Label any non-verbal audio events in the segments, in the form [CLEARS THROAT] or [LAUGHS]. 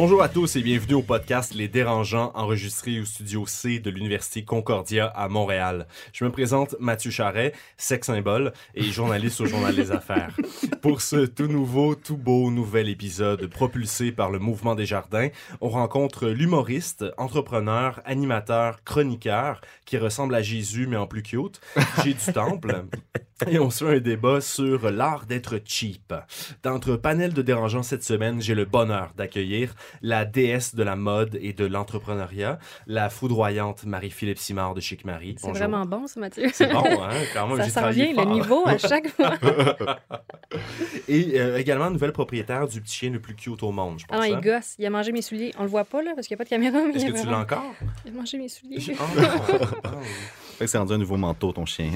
Bonjour à tous et bienvenue au podcast Les Dérangeants enregistré au studio C de l'Université Concordia à Montréal. Je me présente Mathieu Charret, sex symbole et journaliste au Journal des Affaires. [LAUGHS] Pour ce tout nouveau, tout beau nouvel épisode propulsé par le Mouvement des Jardins, on rencontre l'humoriste, entrepreneur, animateur, chroniqueur qui ressemble à Jésus mais en plus cute, J'ai du Temple. [LAUGHS] Et on se fait un débat sur l'art d'être cheap. Dans notre panel de dérangeants cette semaine, j'ai le bonheur d'accueillir la déesse de la mode et de l'entrepreneuriat, la foudroyante Marie-Philippe Simard de Chic Marie. C'est vraiment bon, ça, Mathieu. C'est bon, hein? Quand même, ça sent bien fort. le niveau à chaque [LAUGHS] fois. Et euh, également, nouvelle propriétaire du petit chien le plus cute au monde, je pense. Ah non, il hein? gosse. Il a mangé mes souliers. On le voit pas, là, parce qu'il n'y a pas de caméra. Est-ce que tu l'as encore? il a mangé mes souliers. [LAUGHS] Ah, oui. Fait que c'est rendu un nouveau manteau, ton chien. [LAUGHS]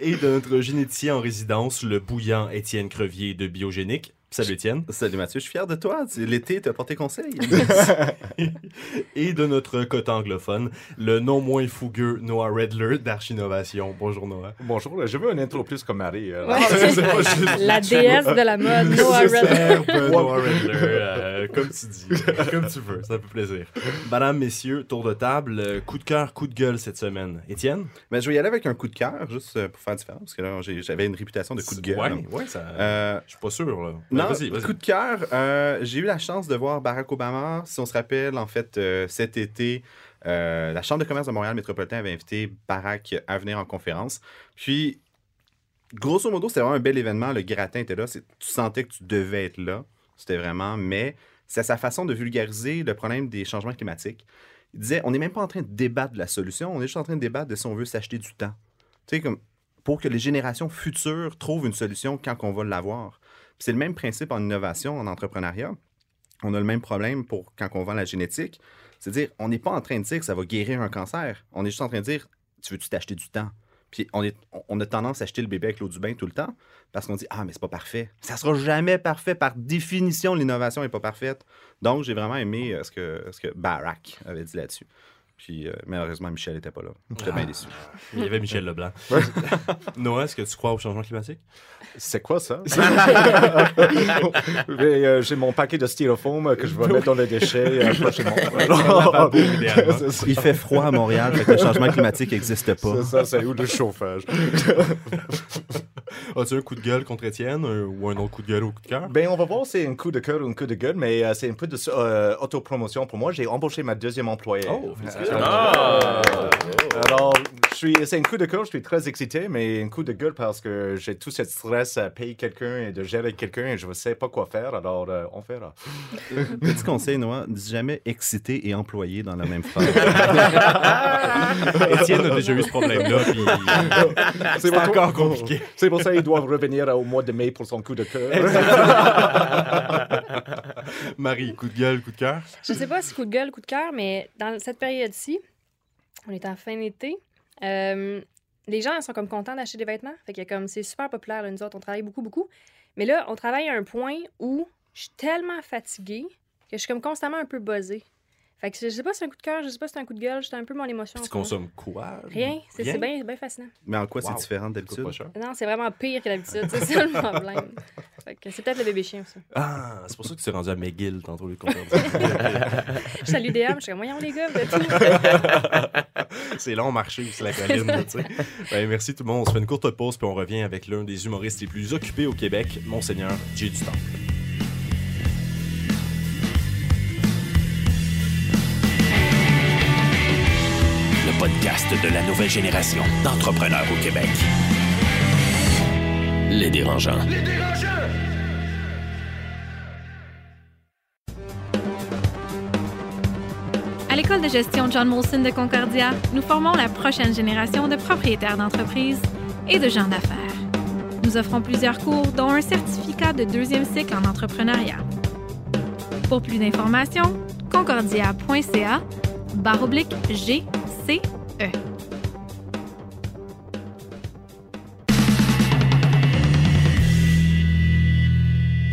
Et de notre généticien en résidence, le bouillant Étienne Crevier de Biogénique. Salut Étienne. Salut Mathieu, je suis fier de toi. L'été, t'as porté conseil. [LAUGHS] [LAUGHS] Et de notre côté anglophone, le non moins fougueux Noah Redler d'Archinovation. Bonjour Noah. Bonjour, je veux un intro plus comme Marie. euh, Ouais. c'est- [LAUGHS] c'est pas juste- La déesse de la mode, Noah Redler. Noah Redler, euh, comme tu dis, comme tu veux, ça fait plaisir. Madame, messieurs, tour de table, euh, coup de cœur, coup de gueule cette semaine. Étienne? Mais je vais y aller avec un coup de cœur, juste pour faire différent, parce que là, j'ai- j'avais une réputation de coup de gueule. Ouais, ouais, ça... Euh, Je suis pas sûr, là. non, vas-y, vas-y. coup de cœur, euh, j'ai eu la chance de voir Barack Obama. Si on se rappelle, en fait, euh, cet été, euh, la Chambre de commerce de Montréal métropolitain avait invité Barack à venir en conférence. Puis, grosso modo, c'était vraiment un bel événement. Le gratin était là. C'est- Tu sentais que tu devais être là. C'était vraiment. Mais c'est sa façon de vulgariser le problème des changements climatiques. Il disait on n'est même pas en train de débattre de la solution, on est juste en train de débattre de si on veut s'acheter du temps. Tu sais, comme pour que les générations futures trouvent une solution quand on va l'avoir. C'est le même principe en innovation, en entrepreneuriat. On a le même problème pour quand on vend la génétique. C'est-à-dire, on n'est pas en train de dire que ça va guérir un cancer. On est juste en train de dire, tu veux-tu t'acheter du temps? Puis on, est, on a tendance à acheter le bébé avec l'eau du bain tout le temps parce qu'on dit, ah, mais c'est pas parfait. Ça sera jamais parfait. Par définition, l'innovation n'est pas parfaite. Donc, j'ai vraiment aimé euh, ce, que, ce que Barack avait dit là-dessus. Puis, euh, malheureusement, Michel n'était pas là. J'étais bien déçu. Il y avait Michel Leblanc. [LAUGHS] Noah, est-ce que tu crois au changement climatique? C'est quoi ça? [LAUGHS] Mais, euh, J'ai mon paquet de styrofoam que je vais mettre dans les déchets euh, prochainement. [LAUGHS] Il fait froid à Montréal, fait que le changement climatique n'existe pas. C'est ça, c'est où le chauffage? As-tu un coup de gueule contre Étienne ou un autre coup de gueule ou coup de cœur? Ben, on va voir si c'est un coup de cœur ou un coup de gueule, mais euh, c'est un peu de euh, autopromotion pour moi. J'ai embauché ma deuxième employée. Oh, félicitations. Euh, Alors, je suis, c'est un coup de cœur, je suis très excité, mais un coup de gueule parce que j'ai tout ce stress à payer quelqu'un et de gérer quelqu'un et je ne sais pas quoi faire, alors euh, on verra. [LAUGHS] Petit conseil, Noah, dis jamais excité et employé dans la même phrase. [LAUGHS] Étienne a déjà eu ce problème-là, puis c'est pour- encore compliqué. C'est pour ça qu'il doit revenir au mois de mai pour son coup de cœur. [LAUGHS] [LAUGHS] Marie, coup de gueule, coup de cœur? Je sais pas si coup de gueule, coup de cœur, mais dans cette période-ci, on est en fin d'été, euh, les gens sont comme contents d'acheter des vêtements. Fait que comme c'est super populaire, là, nous autres, on travaille beaucoup, beaucoup. Mais là, on travaille à un point où je suis tellement fatiguée que je suis comme constamment un peu buzzée. Fait que je sais pas si c'est un coup de cœur, je sais pas si c'est un coup de gueule, j'étais un peu mon émotion. Puis tu consommes quoi? Rien, c'est Rien? c'est bien c'est bien fascinant. Mais en quoi Wow. c'est différent d'habitude? Non, c'est vraiment pire que d'habitude, c'est ça le problème. [LAUGHS] C'est peut-être le bébé chien aussi. Ah, c'est pour ça que tu t'es rendu à McGill tantôt, le compteur. Je salue DM, je suis comme, voyons les gars, vous êtes où? [LAUGHS] c'est long marché aussi, la colline, là, tu sais. Ben, merci tout le monde. On se fait une courte pause, puis on revient avec l'un des humoristes les plus occupés au Québec, Monseigneur J. du Temple. Le podcast de la nouvelle génération d'entrepreneurs au Québec. Les dérangeants. À l'école l'école de gestion John Molson de Concordia, nous formons la prochaine génération de propriétaires d'entreprises et de gens d'affaires. Nous offrons plusieurs cours, dont un certificat de deuxième cycle en entrepreneuriat. Pour plus d'informations, concordia.ca barre oblique GCE.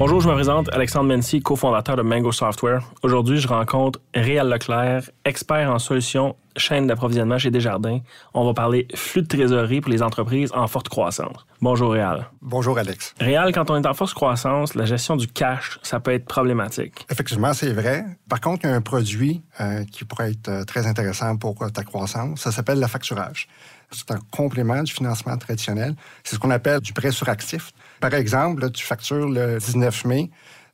Bonjour, je me présente Alexandre Mency, cofondateur de Mango Software. Aujourd'hui, je rencontre Réal Leclerc, expert en solutions chaîne d'approvisionnement chez Desjardins. On va parler flux de trésorerie pour les entreprises en forte croissance. Bonjour Réal. Bonjour Alex. Réal, quand on est en forte croissance, la gestion du cash, ça peut être problématique. Effectivement, c'est vrai. Par contre, il y a un produit euh, qui pourrait être euh, très intéressant pour euh, ta croissance. Ça s'appelle le facturage. C'est un complément du financement traditionnel. C'est ce qu'on appelle du prêt sur actif. Par exemple, là, tu factures le 19 mai,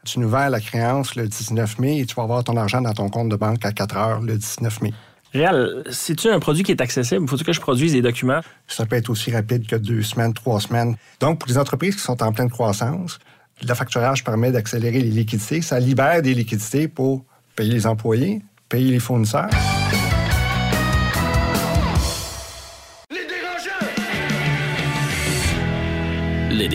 tu nous vends la créance le 19 mai et tu vas avoir ton argent dans ton compte de banque à 4 heures le 19 mai. Réal, c'est-tu un produit qui est accessible? Faut-il que je produise des documents? Ça peut être aussi rapide que deux semaines, trois semaines. Donc, pour les entreprises qui sont en pleine croissance, le facturage permet d'accélérer les liquidités. Ça libère des liquidités pour payer les employés, payer les fournisseurs. Les.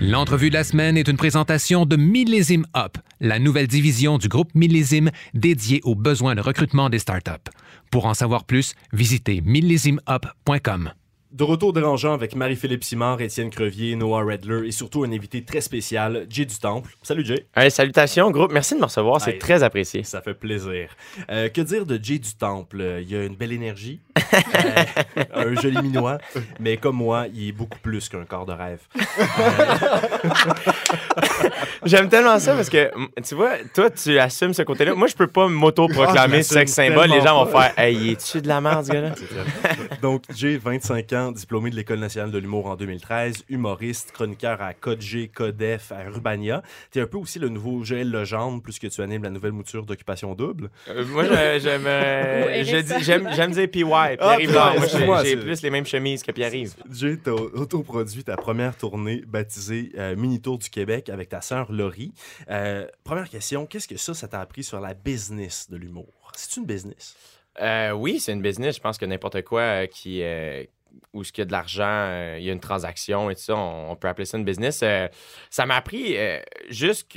L'entrevue de la semaine est une présentation de Millésime Up, la nouvelle division du groupe Millésime dédiée aux besoins de recrutement des startups. Pour en savoir plus, visitez millésimeup.com. De retour dérangeant avec Marie-Philippe Simard, Étienne Crevier, Noah Redler et surtout un invité très spécial, Jay du Temple. Salut Jay. Hey, salutations, groupe. Merci de me recevoir. C'est Hey. très apprécié. Ça fait plaisir. Euh, que dire de Jay du Temple? Euh, Il a une belle énergie, [LAUGHS] euh, un joli minois, mais comme moi, il est beaucoup plus qu'un corps de rêve. [LAUGHS] J'aime tellement ça parce que, tu vois, toi, tu assumes ce côté-là. Moi, je peux pas Ah, m'auto-proclamer sexe l'assume symbole. Les gens vont faire Hey, es-tu de la merde, ce gars-là? Donc, Jay, 25 ans, diplômé de l'École nationale de l'humour en 2013, humoriste, chroniqueur à Code G, Codef, à Rubania. Tu es un peu aussi le nouveau Joël Legendre, puisque tu animes la nouvelle mouture d'Occupation Double. Euh, moi, je- j'aime euh, dire PY, Pierre Ah, j'ai- plus les mêmes chemises que Pierre-Yves. Jay, tu as autoproduit ta première tournée baptisée euh, Mini Tour du Québec avec ta sœur Laurie. Euh, première question, qu'est-ce que ça, ça t'a appris sur la business de l'humour? C'est une business? Euh, oui, c'est une business. Je pense que n'importe quoi euh, qui. euh, où ce qu'il y a de l'argent, euh, il y a une transaction et tout ça, on, on peut appeler ça une business. Euh, ça m'a appris euh, juste,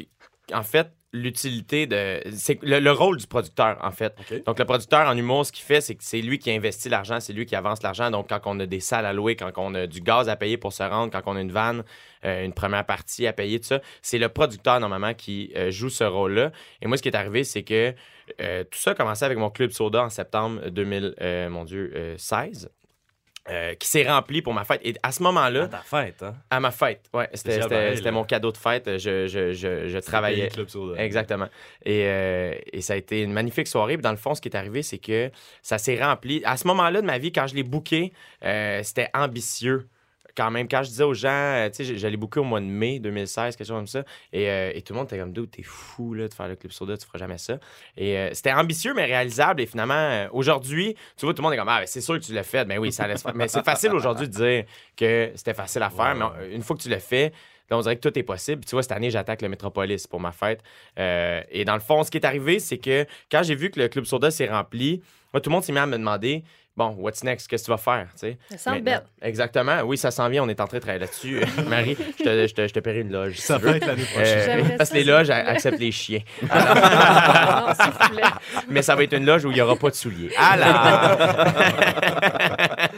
en fait, l'utilité de. C'est le, le rôle du producteur, en fait. Donc, le producteur en humour, ce qu'il fait, c'est que c'est lui qui investit l'argent, c'est lui qui avance l'argent. Donc, quand on a des salles à louer, quand on a du gaz à payer pour se rendre, quand on a une vanne, euh, une première partie à payer, tout ça, c'est le producteur, normalement, qui euh, joue ce rôle-là. Et moi, ce qui est arrivé, c'est que euh, tout ça a commencé avec mon club soda en septembre 2000, euh, mon Dieu, euh, 16. Euh, qui s'est rempli pour ma fête. Et à ce moment-là, À ta fête, hein? à ma fête, ouais, c'était, mon cadeau de fête. Je, je, je, je travaillais. Club. Exactement. Et, euh, et ça a été une magnifique soirée. Puis dans le fond, ce qui est arrivé, c'est que ça s'est rempli. À ce moment-là de ma vie, quand je l'ai booké, euh, c'était ambitieux. Quand même, quand je disais aux gens, euh, tu sais, l'ai booké au mois de mai 2016, quelque chose comme ça, et, euh, et tout le monde était comme, Dude, t'es fou là, de faire le Club Soda, tu feras jamais ça. Et euh, c'était ambitieux, mais réalisable. Et finalement, euh, aujourd'hui, tu vois, tout le monde est comme, ah, ben, c'est sûr que tu l'as fait. Ben oui, ça laisse faire. Mais c'est facile aujourd'hui de dire que c'était facile à faire, Ouais, mais une fois que tu l'as fait, Là, on dirait que tout est possible. Puis tu vois, cette année, j'attaque le Métropolis pour ma fête. Euh, et dans le fond, ce qui est arrivé, c'est que quand j'ai vu que le Club Soda s'est rempli, moi, tout le monde s'est mis à me demander Bon, what's next? Qu'est-ce que tu vas faire? tu sais? Ça sent belle. Exactement. Oui, ça s'en vient. On est en train de travailler là-dessus. [LAUGHS] Marie, je te, je te, je te paierai une loge. si Ça peut être l'année prochaine. Euh, J'aimerais parce que les loges acceptent les chiens. [LAUGHS] non, s'il vous plaît. Mais ça va être une loge où il n'y aura pas de souliers. Alors! [LAUGHS]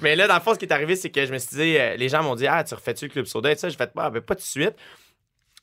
Mais là, dans le fond, ce qui est arrivé, c'est que je me suis dit, euh, les gens m'ont dit, ah, tu refais-tu le Club Soda et tout ça? Je fais, ah, ben, pas tout de suite.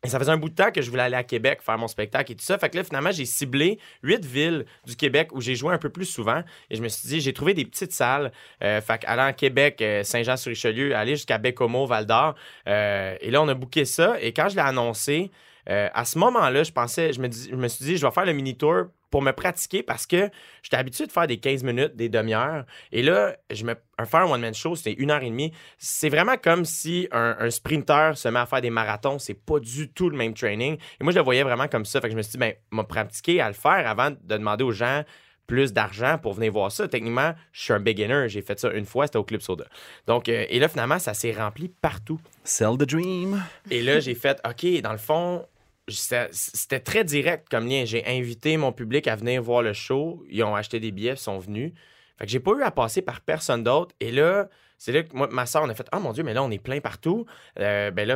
Et ça faisait un bout de temps que je voulais aller à Québec faire mon spectacle et tout ça. Fait que là, finalement, j'ai ciblé huit villes du Québec où j'ai joué un peu plus souvent. Et je me suis dit, j'ai trouvé des petites salles. Euh, fait qu'allant à Québec, euh, Saint-Jean-sur-Richelieu, aller jusqu'à Bécomo, Val-d'Or. Euh, et là, on a booké ça. Et quand je l'ai annoncé, euh, à ce moment-là, je pensais, je me, dis- je me suis dit, je vais faire le mini-tour pour me pratiquer parce que j'étais habitué de faire des 15 minutes, des demi-heures. Et là, je me, un faire un one-man show, c'était une heure et demie. C'est vraiment comme si un, un sprinter se met à faire des marathons. C'est pas du tout le même training. Et moi, je le voyais vraiment comme ça. Fait que je me suis dit, ben, m'a pratiquer à le faire avant de demander aux gens plus d'argent pour venir voir ça. Techniquement, je suis un beginner. J'ai fait ça une fois, c'était au Club Soda. Donc, euh, et là, finalement, ça s'est rempli partout. Sell the dream. Et là, j'ai fait, OK, dans le fond, c'était très direct comme lien. J'ai invité mon public à venir voir le show. Ils ont acheté des billets, ils sont venus. Fait que j'ai pas eu à passer par personne d'autre. Et là, c'est là que moi, ma soeur, on a fait Ah mon Dieu, mais là, on est plein partout. Euh, ben là,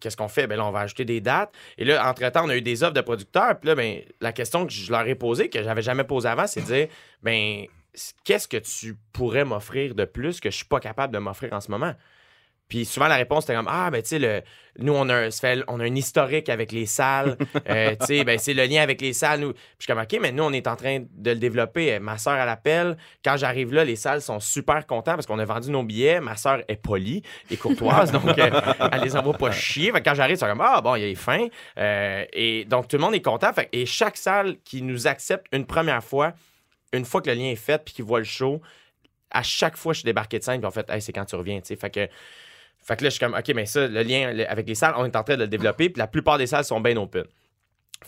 qu'est-ce qu'on fait? Ben là, on va ajouter des dates. Et là, entre-temps, on a eu des offres de producteurs. Puis là, ben, la question que je leur ai posée, que j'avais jamais posée avant, c'est de dire Ben, qu'est-ce que tu pourrais m'offrir de plus que je suis pas capable de m'offrir en ce moment? Puis souvent, la réponse était comme Ah, ben, tu sais, nous, on a, un, fait- on a un historique avec les salles. [LAUGHS] Euh, tu sais, ben, c'est le lien avec les salles. Nous. Puis je suis comme OK, mais nous, on est en train de le développer. Euh, Ma soeur, elle appelle. Quand j'arrive là, les salles sont super contents parce qu'on a vendu nos billets. Ma soeur est polie et courtoise, [LAUGHS] donc euh, elle les envoie pas chier. Fait que quand j'arrive, ils sont comme Ah, bon, il est fin. Euh, et donc, tout le monde est content. Fait, que- et chaque salle qui nous accepte une première fois, une fois que le lien est fait puis qu'ils voient le show, à chaque fois, je suis débarqué de scène, puis en fait, hey, c'est quand tu reviens, tu sais. Fait que, fait que là, je suis comme, OK, mais ça, le lien avec les salles, on est en train de le développer, puis la plupart des salles sont bien open.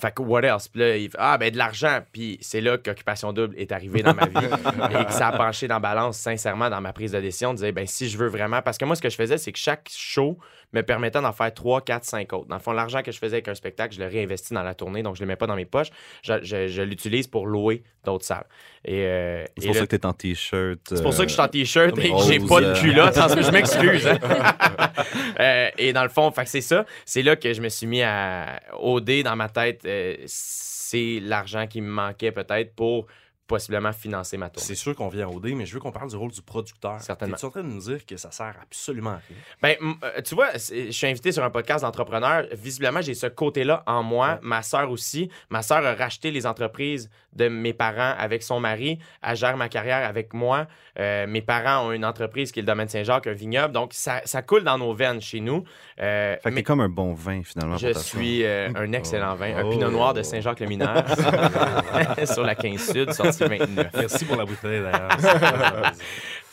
Fait que, what else? Puis là, il fait, ah, ben, de l'argent. Puis c'est là qu'Occupation Double est arrivé dans ma vie [LAUGHS] et que ça a penché dans la balance, sincèrement, dans ma prise de décision, de dire, ben, si je veux vraiment. Parce que moi, ce que je faisais, c'est que chaque show me permettait d'en faire 3, 4, 5 autres. Dans le fond, l'argent que je faisais avec un spectacle, je le réinvestis dans la tournée, donc je le mets pas dans mes poches. Je, je- je l'utilise pour louer d'autres salles. Et, euh, C'est et pour là- ça que t'es en t-shirt. c'est pour ça que je suis en t-shirt comme et que j'ai pas de euh. culotte. Je [LAUGHS] m'excuse. hein. [LAUGHS] Euh, et dans le fond, fait que c'est ça. C'est là que je me suis mis à OD dans ma tête. C'est l'argent qui me manquait peut-être pour possiblement financer ma tournée. C'est sûr qu'on vient au dé, mais je veux qu'on parle du rôle du producteur. Certainement. Tu es en train de nous dire que ça sert absolument à rien? Ben, euh, tu vois, je suis invité sur un podcast d'entrepreneurs. Visiblement, j'ai ce côté-là en moi. Ma sœur aussi. Ma sœur a racheté les entreprises de mes parents avec son mari. Elle gère ma carrière avec moi. Euh, mes parents ont une entreprise qui est le domaine Saint-Jacques, un vignoble. Donc, ça, ça coule dans nos veines chez nous. Euh, Fait que mais comme un bon vin, finalement. je pour suis euh, un excellent vin. Un Oh. pinot noir de Saint-Jacques-le-Mineur [LAUGHS] [LAUGHS] sur la 15 Sud, sortie 29. [LAUGHS] Merci pour la bouteille, d'ailleurs. [LAUGHS]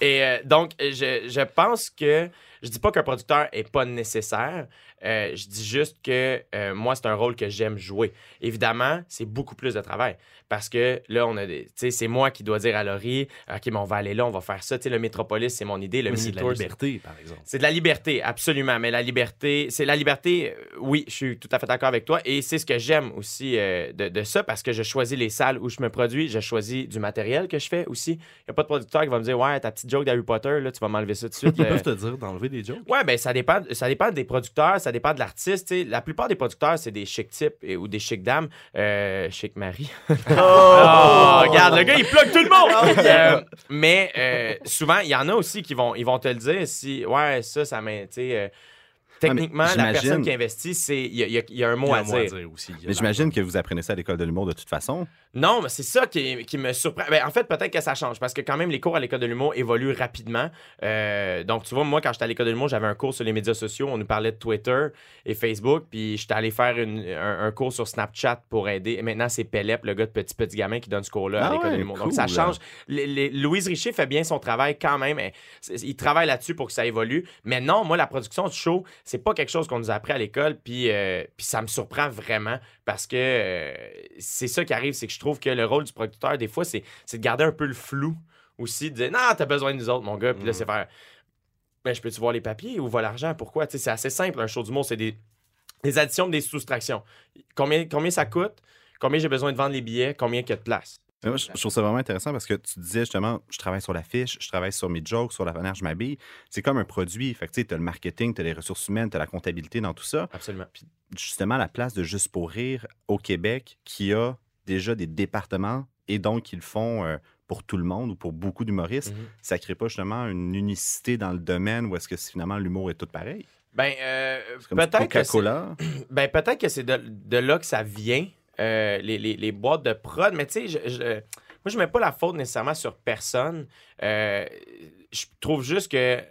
Et euh, donc, je, je pense que je dis pas qu'un producteur est pas nécessaire. Euh, je dis juste que euh, moi, c'est un rôle que j'aime jouer. Évidemment, c'est beaucoup plus de travail. Parce que là, on a des. Tu sais, c'est moi qui dois dire à Laurie, OK, mais on va aller là, on va faire ça. Tu sais, le Métropolis, c'est mon idée. Le c'est de la liberté, par exemple. c'est de la liberté, absolument. Mais la liberté, c'est la liberté, euh, oui, je suis tout à fait d'accord avec toi. Et c'est ce que j'aime aussi euh, de, de ça parce que je choisis les salles où je me produis, je choisis du matériel que je fais aussi. Il n'y a pas de producteur qui va me dire Ouais, ta petite joke d'Harry Potter, là, tu vas m'enlever ça tout de suite. [LAUGHS] Ils Euh, peuvent te dire d'enlever des jokes. Ouais, ben ça dépend, ça dépend des producteurs, ça dépend de l'artiste. tu sais. La plupart des producteurs, c'est des chic types ou des chic dames. Euh, chic Marie. [LAUGHS] [LAUGHS] Oh, regarde, le gars, il plug tout le monde! Euh, mais euh, souvent, il y en a aussi qui vont, ils vont te le dire si, ouais, ça, ça m'a. Euh, Techniquement, la personne qui investit, c'est il y, a- y y un mot, a à, un mot à dire. dire aussi. Mais j'imagine que vous apprenez ça à l'école de l'humour de toute façon. Non, mais c'est ça qui, qui me surprend. Ben, en fait, peut-être que ça change parce que quand même, les cours à l'école de l'humour évoluent rapidement. Euh, donc, tu vois, moi, quand j'étais à l'école de l'humour, j'avais un cours sur les médias sociaux. On nous parlait de Twitter et Facebook. Puis, j'étais allé faire une- un, un cours sur Snapchat pour aider. Et maintenant, c'est Pelep, le gars de Petit Petit Gamin, qui donne ce cours-là à Ah l'école de l'humour. Donc, ça change. Les- les- Louise Richer fait bien son travail quand même. Il travaille là-dessus pour que ça évolue. Mais non, moi, la production du show, c'est pas quelque chose qu'on nous a appris à l'école. Puis, euh, puis ça me surprend vraiment parce que euh, c'est ça qui arrive, c'est que je trouve que le rôle du producteur, des fois, c'est de garder un peu le flou aussi, de dire non, t'as besoin de nous autres, mon gars. Puis là, c'est faire ben, je peux-tu voir les papiers ou voir l'argent? Pourquoi? Tu sais, c'est assez simple, un show d'humour, c'est des, des additions, des soustractions. Combien, combien ça coûte? Combien j'ai besoin de vendre les billets? Combien il y a de place? Mais moi, je je trouve ça vraiment intéressant parce que tu disais justement, je travaille sur l'affiche, je travaille sur mes jokes, sur la manière dont je m'habille. C'est comme un produit. Fait tu t'as le marketing, t'as les ressources humaines, t'as la comptabilité dans tout ça. Absolument. Justement, la place de Juste pour rire au Québec, qui a déjà des départements et donc ils font euh, pour tout le monde ou pour beaucoup d'humoristes, Mhm. ça crée pas justement une unicité dans le domaine où est-ce que finalement l'humour est tout pareil? Ben, euh, peut-être que. [CLEARS THROAT] Ben, que c'est de, de là que ça vient, euh, les, les- boîtes de prod. Mais tu sais, je, je- moi, je mets pas la faute nécessairement sur personne. Euh, je trouve juste que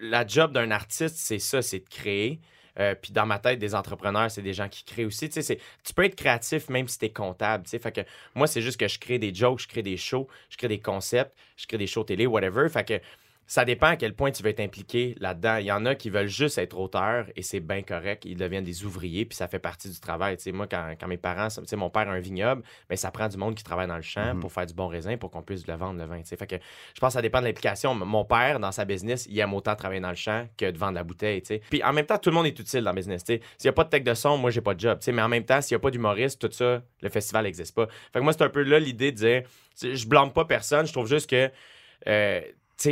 la job d'un artiste, c'est ça, c'est de créer. Euh, puis dans ma tête, des entrepreneurs, c'est des gens qui créent aussi. Tu sais, tu peux être créatif même si tu es comptable. Fait que moi, c'est juste que je crée des jokes, je crée des shows, je crée des concepts, je crée des shows télé, whatever. Fait que ça dépend à quel point tu veux être impliqué là-dedans. Il y en a qui veulent juste être auteurs et c'est bien correct. Ils deviennent des ouvriers puis ça fait partie du travail. Moi, quand, quand mes parents, mon père a un vignoble, mais ça prend du monde qui travaille dans le champ Mhm. pour faire du bon raisin pour qu'on puisse le vendre, le vin. Fait que je pense que ça dépend de l'implication. Mon père, dans sa business, il aime autant travailler dans le champ que de vendre la bouteille. Puis en même temps, tout le monde est utile dans le business. S'il n'y a pas de tech de son, moi, j'ai pas de job. Mais en même temps, s'il n'y a pas d'humoriste, tout ça, le festival n'existe pas. Fait que moi, c'est un peu là l'idée de dire je blâme pas personne. Je trouve juste que. euh,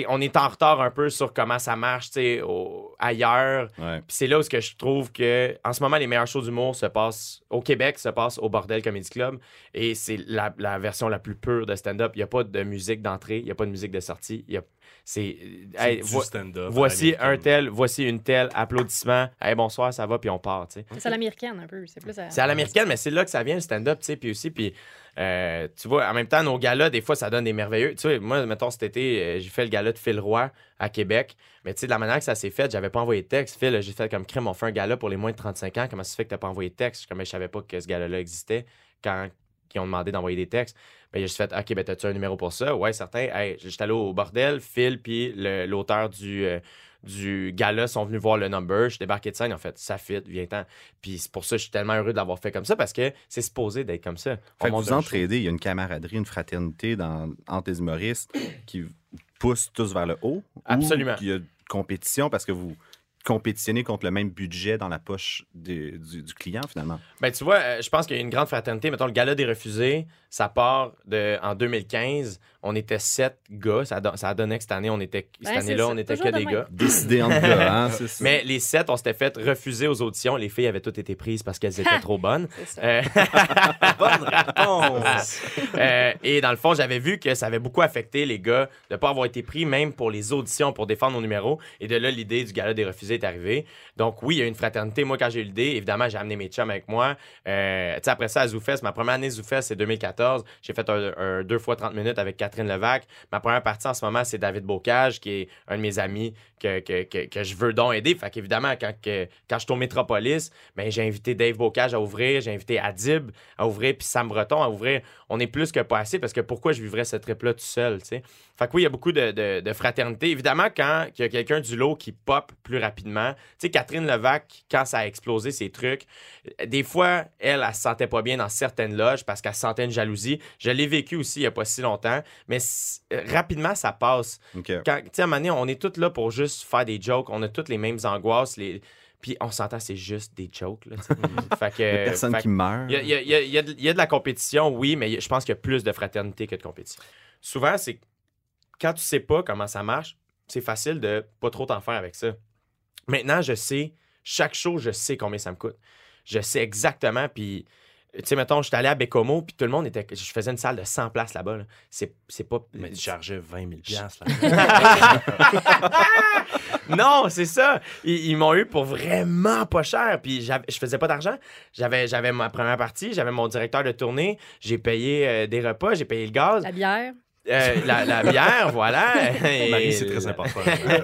on est en retard un peu sur comment ça marche tu sais, au- ailleurs. Ouais. Puis c'est là où ce que je trouve que en ce moment les meilleurs shows d'humour se passent au Québec, se passent au Bordel Comedy Club et c'est la, la version la plus pure de stand-up. Il n'y a pas de musique d'entrée, il n'y a pas de musique de sortie. Il y a- c'est C'est hey, du vo- stand-up. à voici un tel, voici une telle, applaudissement. Hey, bonsoir, ça va, puis on part. C'est à l'américaine un peu. C'est plus à... C'est à l'américaine, mais c'est là que ça vient le stand-up, tu sais, puis aussi, puis euh, tu vois, en même temps, nos galas, des fois, ça donne des merveilleux. Tu sais, moi, mettons, cet été, euh, j'ai fait le gala de Phil Roy à Québec, mais tu sais, de la manière que ça s'est fait, j'avais pas envoyé de texte. Phil, j'ai fait comme crème, on fait un gala pour les moins de 35 ans, comment ça se fait que t'as pas envoyé de texte? Comme, je savais pas que ce gala-là existait quand ils ont demandé d'envoyer des textes. Ben, j'ai juste fait, OK, ben, t'as-tu un numéro pour ça? Ouais, certain. Hey, j'étais allé au bordel, Phil, puis l'auteur du. euh, du gala sont venus voir le number. Je débarqué de scène, en fait, ça fit, viens-ten. Puis c'est pour ça que je suis tellement heureux de l'avoir fait comme ça parce que c'est supposé d'être comme ça. On Fait que vous entraidez, il y a une camaraderie, une fraternité dans, entre les humoristes qui pousse tous vers le haut. Absolument. Il y a une compétition parce que vous compétitionnez contre le même budget dans la poche du, du client, finalement? Ben, tu vois, euh, je pense qu'il y a une grande fraternité. Mettons, le gala des refusés, ça part de, en 2015. On était sept gars. Ça, a don- ça a donné que cette année, on était, cette Ben, année-là, on était que de des même. gars. Décidé entre gars, hein? c'est [LAUGHS] ça. Mais les sept, on s'était fait refuser aux auditions. Les filles avaient toutes été prises parce qu'elles étaient trop bonnes. C'est ça. Euh, [LAUGHS] Bonne réponse! [LAUGHS] Euh, et dans le fond, j'avais vu que ça avait beaucoup affecté les gars de ne pas avoir été pris, même pour les auditions, pour défendre nos numéros. Et de là, l'idée du gala des refusés est arrivée. Donc, oui, il y a une fraternité. Moi, quand j'ai eu l'idée, évidemment, j'ai amené mes chums avec moi. Euh, après ça, à ZooFest, ma première année ZooFest, c'est 2014. J'ai fait un, un deux fois 30 minutes avec Catherine Levac. Ma première partie en ce moment, c'est David Bocage, qui est un de mes amis que, que, que, je veux donc aider. Fait qu'évidemment, quand, quand je suis au Métropolis, ben, j'ai invité Dave Bocage à ouvrir, j'ai invité Adib à ouvrir, puis Sam Breton à ouvrir. On est plus que pas assez parce que pourquoi je vivrais ce trip-là tout seul, tu sais? Fait que oui, il y a beaucoup de, de, de fraternité. Évidemment, quand il y a quelqu'un du lot qui pop plus rapidement, tu sais, Catherine Levac, quand ça a explosé ses trucs, des fois, elle, elle se sentait pas bien dans certaines loges parce qu'elle sentait une jalousie. Je l'ai vécu aussi il y a pas si longtemps, mais euh, rapidement, ça passe quand, tu sais, à un moment donné, on est tous là pour juste faire des jokes. On a toutes les mêmes angoisses. Les... Puis on s'entend, c'est juste des jokes. Là, [LAUGHS] fait que, Il y a personne fait qui meurt. il y y a- y y de- la compétition, oui, mais je pense qu'il y a plus de fraternité que de compétition. Souvent, c'est quand tu sais pas comment ça marche, c'est facile de pas trop t'en faire avec ça. Maintenant, je sais, chaque show, je sais combien ça me coûte. Je sais exactement, puis... Tu sais, mettons, je suis allé à Bécomo, puis tout le monde était... Je faisais une salle de 100 places là-bas. là. C'est c'est pas... Mais tu chargeais 20 000 piastres, là. [LAUGHS] non, c'est ça. Ils, ils m'ont eu pour vraiment pas cher. Puis je faisais pas d'argent. J'avais, j'avais ma première partie, j'avais mon directeur de tournée, j'ai payé euh, des repas, j'ai payé le gaz, La bière. Euh, la, la bière, voilà. [LAUGHS] Et- Marie, c'est très important.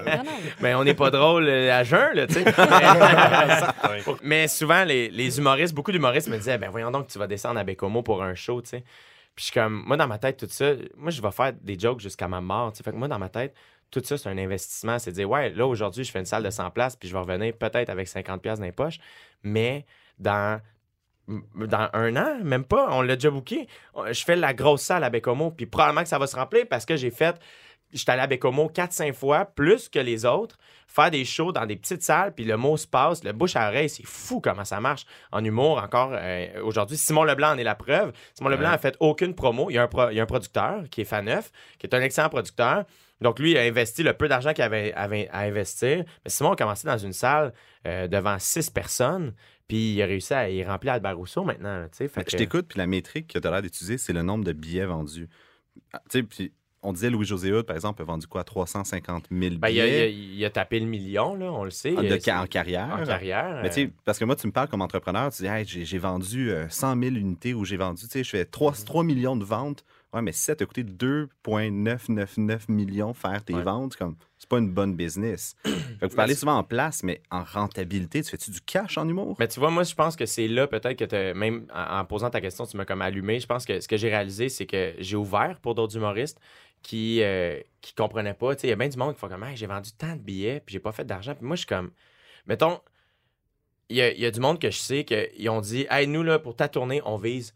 [LAUGHS] Mais on n'est pas drôle euh, à jeun, là, tu sais. [LAUGHS] Mais souvent, les, les humoristes, beaucoup d'humoristes me disaient, ben voyons donc, tu vas descendre à Bécomo pour un show, tu sais. Puis je suis comme, moi, dans ma tête, tout ça, moi, je vais faire des jokes jusqu'à ma mort, tu sais. Fait que moi, dans ma tête, tout ça, c'est un investissement. C'est de dire, ouais, là, aujourd'hui, je fais une salle de 100 places, puis je vais revenir peut-être avec 50 pièces dans les poches. Mais dans, dans un an, même pas, on l'a déjà booké. Je fais la grosse salle à Bécomo, puis probablement que ça va se remplir parce que j'ai fait J'étais allé à Bécomo 4-5 fois, plus que les autres, faire des shows dans des petites salles, puis le mot se passe, le bouche à oreille, c'est fou comment ça marche en humour encore euh, aujourd'hui. Simon Leblanc en est la preuve. Simon Leblanc Ouais. a fait aucune promo. Il y, a un pro- il y a un producteur qui est Faneuf, qui est un excellent producteur. Donc, lui, il a investi le peu d'argent qu'il avait, avait à investir. Mais Simon a commencé dans une salle euh, devant six personnes, puis il a réussi à y remplir Albert Rousseau maintenant. là. Fait que- Je t'écoute, puis la métrique que tu as l'air d'utiliser, c'est le nombre de billets vendus. Ah, puis on disait Louis-José Hood, par exemple, a vendu quoi? 350 000 billets? Ben, il, a, il a- il a tapé le million, là, on le sait. en, Il de a- en carrière. En carrière. Mais sais, parce que moi, tu me parles comme entrepreneur, tu dis, hey, j'ai vendu euh, 100 000 unités ou j'ai vendu, tu sais, je fais 3, 3 millions de ventes. Ouais, mais si ça t'a coûté 2,999 millions faire tes Ouais. ventes, comme c'est pas une bonne business. [CLEARS THROAT] fait que vous parlez souvent en place, mais en rentabilité, tu fais-tu du cash en humour? Mais tu vois, moi, je pense que c'est là peut-être que même en, en posant ta question, tu m'as comme allumé. Je pense que ce que j'ai réalisé, c'est que j'ai ouvert pour d'autres humoristes qui euh, qui comprenaient pas. Il y a bien du monde qui font comme Hey, j'ai vendu tant de billets, puis j'ai pas fait d'argent. Puis moi, je suis comme, mettons, il y a, il y a du monde que je sais qu'ils ont dit Hey, nous, là, pour ta tournée, on vise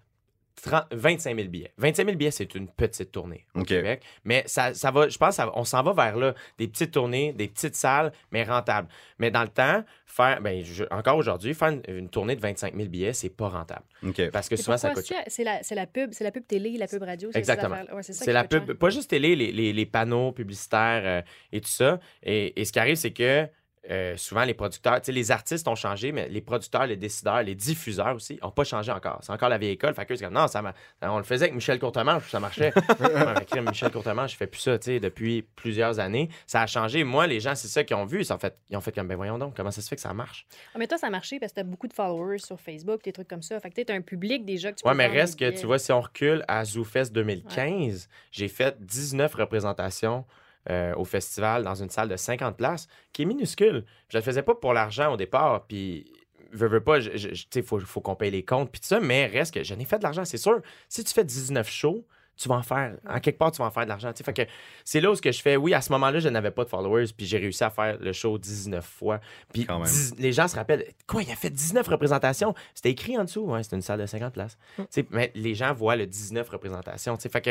30 25 000 billets. 25 000 billets, c'est une petite tournée au. Québec. Mais ça, ça va, je pense qu'on s'en va vers là. Des petites tournées, des petites salles, mais rentables. Mais dans le temps, faire, ben, je- encore aujourd'hui, faire une, une tournée de 25 000 billets, c'est pas rentable. OK. Parce que C'est souvent, ça coûte C'est la, pub, c'est la pub télé, la pub radio. c'est Exactement. Ouais, c'est la pub, cher. pas juste télé, les, les- les panneaux publicitaires euh, et tout ça. Et, et ce qui arrive, c'est que euh, souvent, les producteurs, tu les artistes ont changé, mais les producteurs, les décideurs, les diffuseurs aussi, n'ont pas changé encore. C'est encore la vieille école. Fait que eux, c'est comme, non, ça on le faisait avec Michel Courtemanche, ça marchait. [LAUGHS] Ouais, Michel Courtemanche, je fais plus ça, tu depuis plusieurs années. Ça a changé. Moi, les gens, c'est ça qu'ils ont vu. Ils ont fait, ils ont fait comme, ben voyons donc, comment ça se fait que ça marche? Ah, mais toi, ça a marché parce que t'as beaucoup de followers sur Facebook, des trucs comme ça. Fait que t'as un public déjà que tu Ouais, mais reste que, tu vois, si on recule à ZooFest 2015, j'ai fait 19 représentations euh, au festival dans une salle de 50 places, qui est minuscule. Je le faisais pas pour l'argent au départ, puis veux, veux pas, sais, faut, faut qu'on paye les comptes, puis tout ça, mais reste que j'en ai fait de l'argent, c'est sûr. Si tu fais 19 shows, tu vas en faire, en quelque part, tu vas en faire de l'argent. Fait que c'est là où ce que je fais, oui, à ce moment-là, je n'avais pas de followers, puis j'ai réussi à faire le show 19 fois. Puis Quand même. 10 les gens se rappellent, quoi, il a fait 19 représentations? C'était écrit en dessous, ouais, c'était une salle de 50 places. Tu sais, Mais les gens voient le 19 représentations. Fait que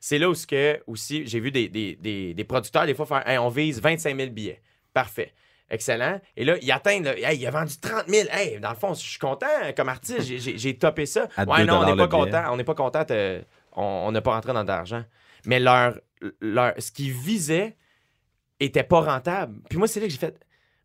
c'est là où ce que, aussi, j'ai vu des, des, des, des producteurs, des fois, faire, Hey, on vise 25 000 billets. Parfait. Excellent. Et là, ils atteignent, là, Hey, il a vendu 30 000. Hey, dans le fond, je suis content comme artiste, j'ai- topé ça. À ouais, 2 non, on n'est pas content. On n'est pas content. On n'a pas rentré dans de l'argent. Mais leur, leur, ce qu'ils visaient était pas rentable. Puis moi, c'est là que j'ai fait,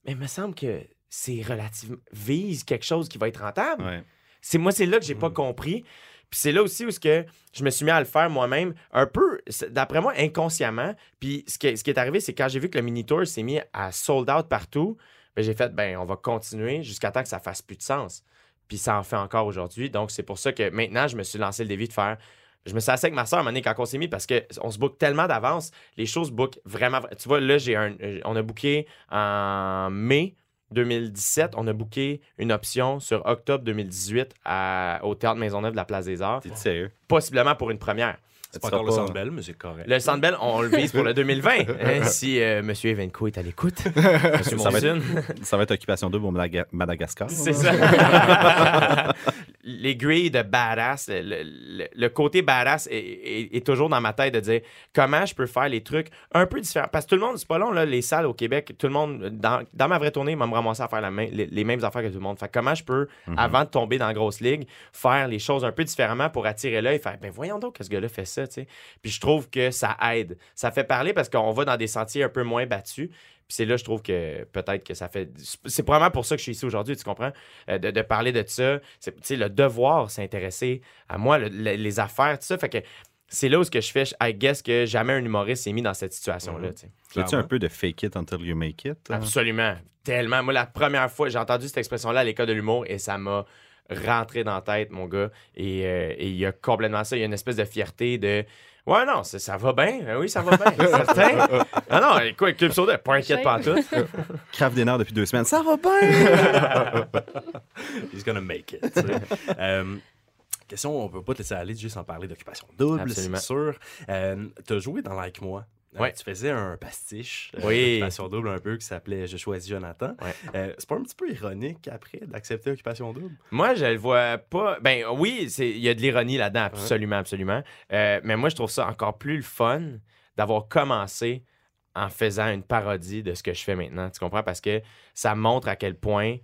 mais il me semble que c'est relativement. vise quelque chose qui va être rentable. Ouais. C'est moi, c'est là que j'ai pas compris. Puis c'est là aussi où ce que je me suis mis à le faire moi-même, un peu, d'après moi, inconsciemment. Puis ce qui, ce qui est arrivé, c'est quand j'ai vu que le mini-tour s'est mis à sold out partout, ben, j'ai fait, ben, on va continuer jusqu'à temps que ça fasse plus de sens. Puis ça en fait encore aujourd'hui. Donc c'est pour ça que maintenant, je me suis lancé le défi de faire. Je me suis assis avec ma soeur à un moment donné, quand on s'est mis parce qu'on se book tellement d'avance, les choses bookent vraiment. Tu vois, là, j'ai un, euh, on a booké en mai 2017, on a booké une option sur octobre 2018 à- au Théâtre Maisonneuve de la Place des Arts, T'es sérieux? possiblement pour une première. C'est pas encore le vas Centre Bell, mais c'est correct. Le Centre Bell, on le vise pour le [LAUGHS] 2020. Hein, si euh, M. Evenco est à l'écoute, M. Ça va, être, ça va être Occupation double au Madaga- Madagascar. C'est ça. les grilles de badass, le, le- le côté badass est, est- est toujours dans ma tête de dire comment je peux faire les trucs un peu différents. Parce que tout le monde, c'est pas long, là, les salles au Québec, tout le monde, dans, dans ma vraie tournée, m'a me ramassé à faire la main- les, les mêmes affaires que tout le monde. Fait comment je peux, avant de tomber dans la grosse ligue, faire les choses un peu différemment pour attirer l'œil, faire ben voyons donc que ce gars-là fait ça, tu sais. Puis je trouve que ça aide. Ça fait parler parce qu'on va dans des sentiers un peu moins battus. Puis c'est là, je trouve que peut-être que ça fait. C'est probablement pour ça que je suis ici aujourd'hui, tu comprends? Euh, de, de parler de ça. C'est, le devoir s'intéresser à moi, le- le- les affaires, tout ça. Fait que c'est là où ce que je fais, I guess que jamais un humoriste s'est mis dans cette situation-là. tu sais. Tu un peu de fake it until you make it? hein? Absolument. Tellement. Moi, la première fois, j'ai entendu cette expression-là à l'école de l'humour et ça m'a rentré dans la tête, mon gars. Et euh, et il y a complètement ça. Il y a une espèce de fierté de. Ouais, non, ça, ça va bien. Euh, Oui, ça va bien. [LAUGHS] certain. Ah non, écoute, Club Soda, pas inquiète pas en tout. [LAUGHS] Crave des nerfs depuis deux semaines. Ça va bien! [LAUGHS] He's gonna make it. tu sais. Euh, question, on peut pas te laisser aller juste en parler d'occupation double, c'est sûr. Euh, T'as joué dans Like Moi? Euh, Ouais. tu faisais un pastiche euh, Oui. d'Occupation Double un peu qui s'appelait Je choisis Jonathan. Ouais. Euh, c'est pas un petit peu ironique après d'accepter Occupation Double? Moi, je le vois pas. Ben oui, il y a de l'ironie là-dedans, absolument, absolument. Mais moi, je trouve ça encore plus le fun d'avoir commencé en faisant une parodie de ce que je fais maintenant. Tu comprends? Parce que ça montre à quel point.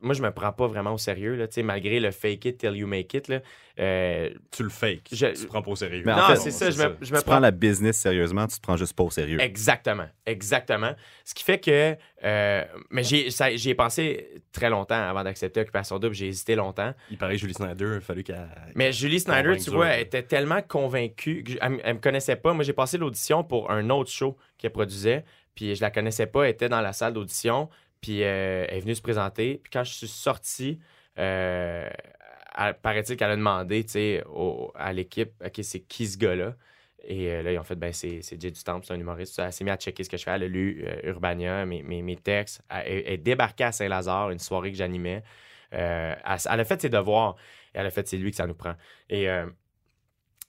Moi, je me prends pas vraiment au sérieux, là, tu sais, malgré le fake it till you make it. Là, euh, Tu le fake. Je- Tu te prends pas au sérieux. Mais en non, fait, c'est ça, je me, je me Tu prends la business sérieusement, tu te prends juste pas au sérieux. Exactement, exactement. Ce qui fait que, euh, mais j'y ça- j'y ai pensé très longtemps avant d'accepter Occupation Double. J'ai hésité longtemps. Il paraît que Julie Snyder, il a fallu qu'elle. Mais Julie Snyder, tu vois, elle était tellement convaincue qu'elle elle me connaissait pas. Moi, j'ai passé l'audition pour un autre show qu'elle produisait, puis je la connaissais pas. Elle était dans la salle d'audition, puis euh, elle est venue se présenter. Puis quand je suis sorti, euh, paraît-il qu'elle a demandé, au- à l'équipe, OK, c'est qui ce gars-là? Et euh, là, ils ont fait, ben, c'est Jay du Temple, c'est un humoriste. Elle s'est mise à checker ce que je fais. Elle a lu euh, Urbania, mes, mes, mes textes. Elle, est débarquée à Saint-Lazare, une soirée que j'animais. Elle, a fait ses devoirs. Et elle a fait, c'est lui que ça nous prend. Et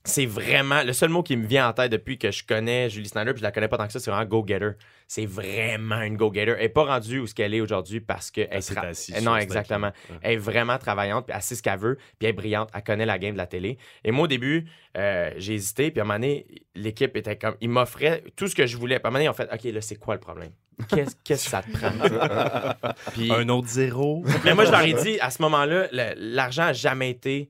c'est vraiment le seul mot qui me vient en tête depuis que je connais Julie Snyder, puis je la connais pas tant que ça, c'est vraiment go-getter. C'est vraiment une go-getter. Elle est pas rendue où ce qu'elle est aujourd'hui parce que elle Eh sur Non, exactement. Elle est vraiment travaillante, puis elle sait ce qu'elle veut, puis elle est brillante. Elle connaît la game de la télé. Et moi, au début, euh, j'ai hésité, puis à un moment donné, l'équipe était comme. Ils m'offraient tout ce que je voulais. Puis à un moment donné, ils ont fait OK, là, c'est quoi le problème? Qu'est-ce [LAUGHS] que ça te prend? Puis- Un autre zéro. mais moi, je leur ai dit, à ce moment-là, l'argent n'a jamais été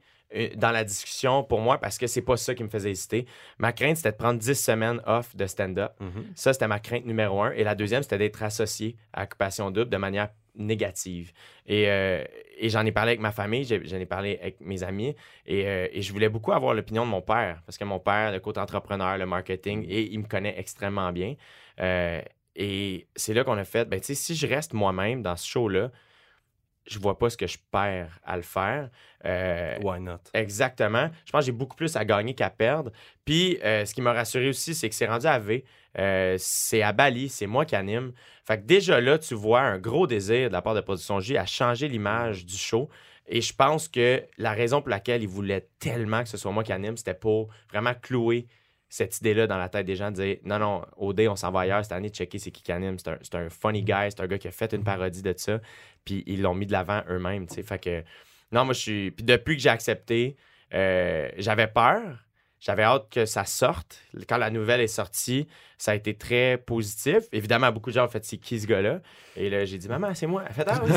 dans la discussion pour moi parce que c'est pas ça qui me faisait hésiter. Ma crainte, c'était de prendre 10 semaines off de stand-up. Mhm. Ça, c'était ma crainte numéro un. Et la deuxième, c'était d'être associé à Occupation Double de manière négative. Et, euh, et j'en ai parlé avec ma famille, j'en ai parlé avec mes amis. Et, euh, et je voulais beaucoup avoir l'opinion de mon père parce que mon père, le côté entrepreneur, le marketing, et il me connaît extrêmement bien. Euh, et c'est là qu'on a fait, ben, tu sais, si je reste moi-même dans ce show-là, je vois pas ce que je perds à le faire. Euh, Why not? Exactement. Je pense que j'ai beaucoup plus à gagner qu'à perdre. Puis, euh, ce qui m'a rassuré aussi, c'est que c'est rendu à V. Euh, c'est à Bali, c'est moi qui anime. Fait que déjà là, tu vois un gros désir de la part de Production J à changer l'image du show. Et je pense que la raison pour laquelle ils voulaient tellement que ce soit moi qui anime, c'était pour vraiment clouer cette idée-là dans la tête des gens, de dire non, non, OD, on s'en va ailleurs cette année, checker c'est qui qui anime. C'est un, un funny guy, c'est un gars qui a fait une parodie de ça. Puis ils l'ont mis de l'avant eux-mêmes. Fait que, non, moi, je suis. Puis depuis que j'ai accepté, euh, j'avais peur. J'avais hâte que ça sorte. Quand la nouvelle est sortie, ça a été très positif. Évidemment, beaucoup de gens ont fait c'est qui ce gars-là? Et là, j'ai dit maman, c'est moi. Elle fait ah oui.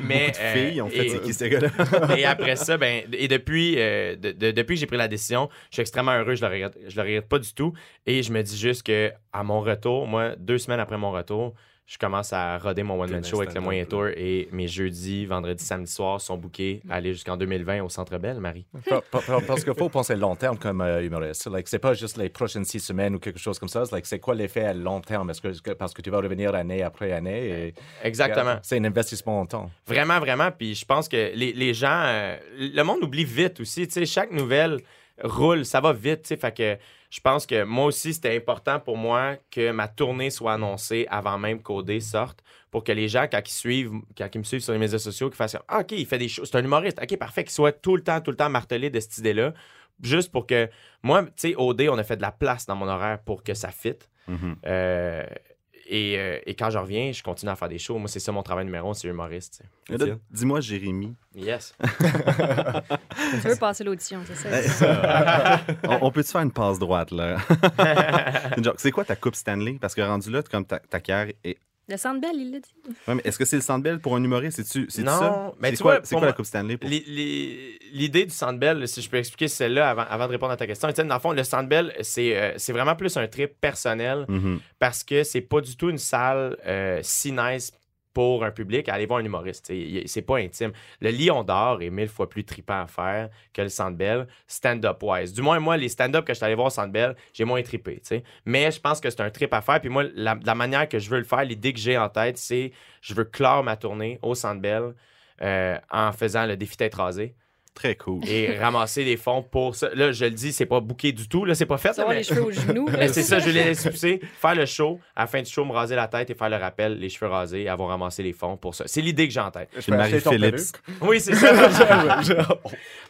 Mais Beaucoup de filles euh, ont fait c'est qui ce gars-là? [LAUGHS] et après ça, ben, et depuis, euh, de- de- depuis que j'ai pris la décision, je suis extrêmement heureux. Je ne le, regrette- je le regrette pas du tout. Et je me dis juste que à mon retour, moi, deux semaines après mon retour, je commence à roder mon one-man show avec le moyen tour et mes jeudis, vendredis, samedi soir sont bookés à aller jusqu'en 2020 au Centre Bell, Marie. Pa- pa- pa- Parce qu'il faut penser long terme comme euh, humoriste. Like, c'est pas juste les prochaines six semaines ou quelque chose comme ça. C'est Like, c'est quoi l'effet à long terme? Est-ce que, parce que tu vas revenir année après année. Et, Exactement. C'est un investissement en temps. Vraiment, vraiment. Puis je pense que les, les gens, euh, le monde oublie vite aussi. Tu sais, chaque nouvelle roule, ça va vite. Tu sais, fait que je pense que moi aussi, c'était important pour moi que ma tournée soit annoncée avant même qu'OD sorte pour que les gens, quand ils, suivent, quand ils me suivent sur les médias sociaux, qu'ils fassent Ah, OK, il fait des choses. C'est un humoriste. OK, parfait. Qu'ils soient tout le temps, tout le temps martelés de cette idée-là. Juste pour que moi, tu sais, OD, on a fait de la place dans mon horaire pour que ça fitte. Mhm. Euh, et, euh, et quand je reviens, je continue à faire des shows. Moi, c'est ça mon travail numéro un, c'est humoriste. Dis-moi, Jérémy, Yes. [LAUGHS] Tu veux passer l'audition, c'est ça? [LAUGHS] on, on peut-tu faire une passe droite, là? [LAUGHS] C'est quoi ta coupe Stanley? Parce que rendu là, comme ta, ta carrière est... Le Centre Bell, il l'a dit. Ouais, mais est-ce que c'est le Sandbell pour un humoriste? C'est-tu c'est Non, ça? mais c'est tu quoi, vois, c'est pour quoi la coupe Stanley? Pour... L'idée du Sandbell, si je peux expliquer celle-là avant, avant de répondre à ta question, Étienne, dans le fond, le Sandbell, c'est euh, c'est vraiment plus un trip personnel Mhm. parce que c'est pas du tout une salle euh, si nice pour un public aller voir un humoriste. C'est pas intime. Le Lion d'Or est mille fois plus trippant à faire que le Sandbell, stand-up-wise. Du moins, moi, les stand-up que je suis allé voir au Sandbell, j'ai moins trippé. t'sais. Mais je pense que c'est un trip à faire. Puis moi, la, manière que je veux le faire, l'idée que j'ai en tête, c'est je veux clore ma tournée au Sandbell euh, en faisant le défi tête rasée Très cool. et ramasser des fonds pour ça. Là, je le dis, c'est pas booké du tout. Là, c'est pas fait. là, Avoir mais- les cheveux aux genoux. [LAUGHS] mais c'est ça, je les laisse pousser, faire le show, à la fin du show, me raser la tête et faire le rappel, les cheveux rasés, avoir ramassé les fonds pour ça. C'est l'idée que j'ai en tête. Marie-Philippe Oui, c'est ça. [LAUGHS] [LAUGHS]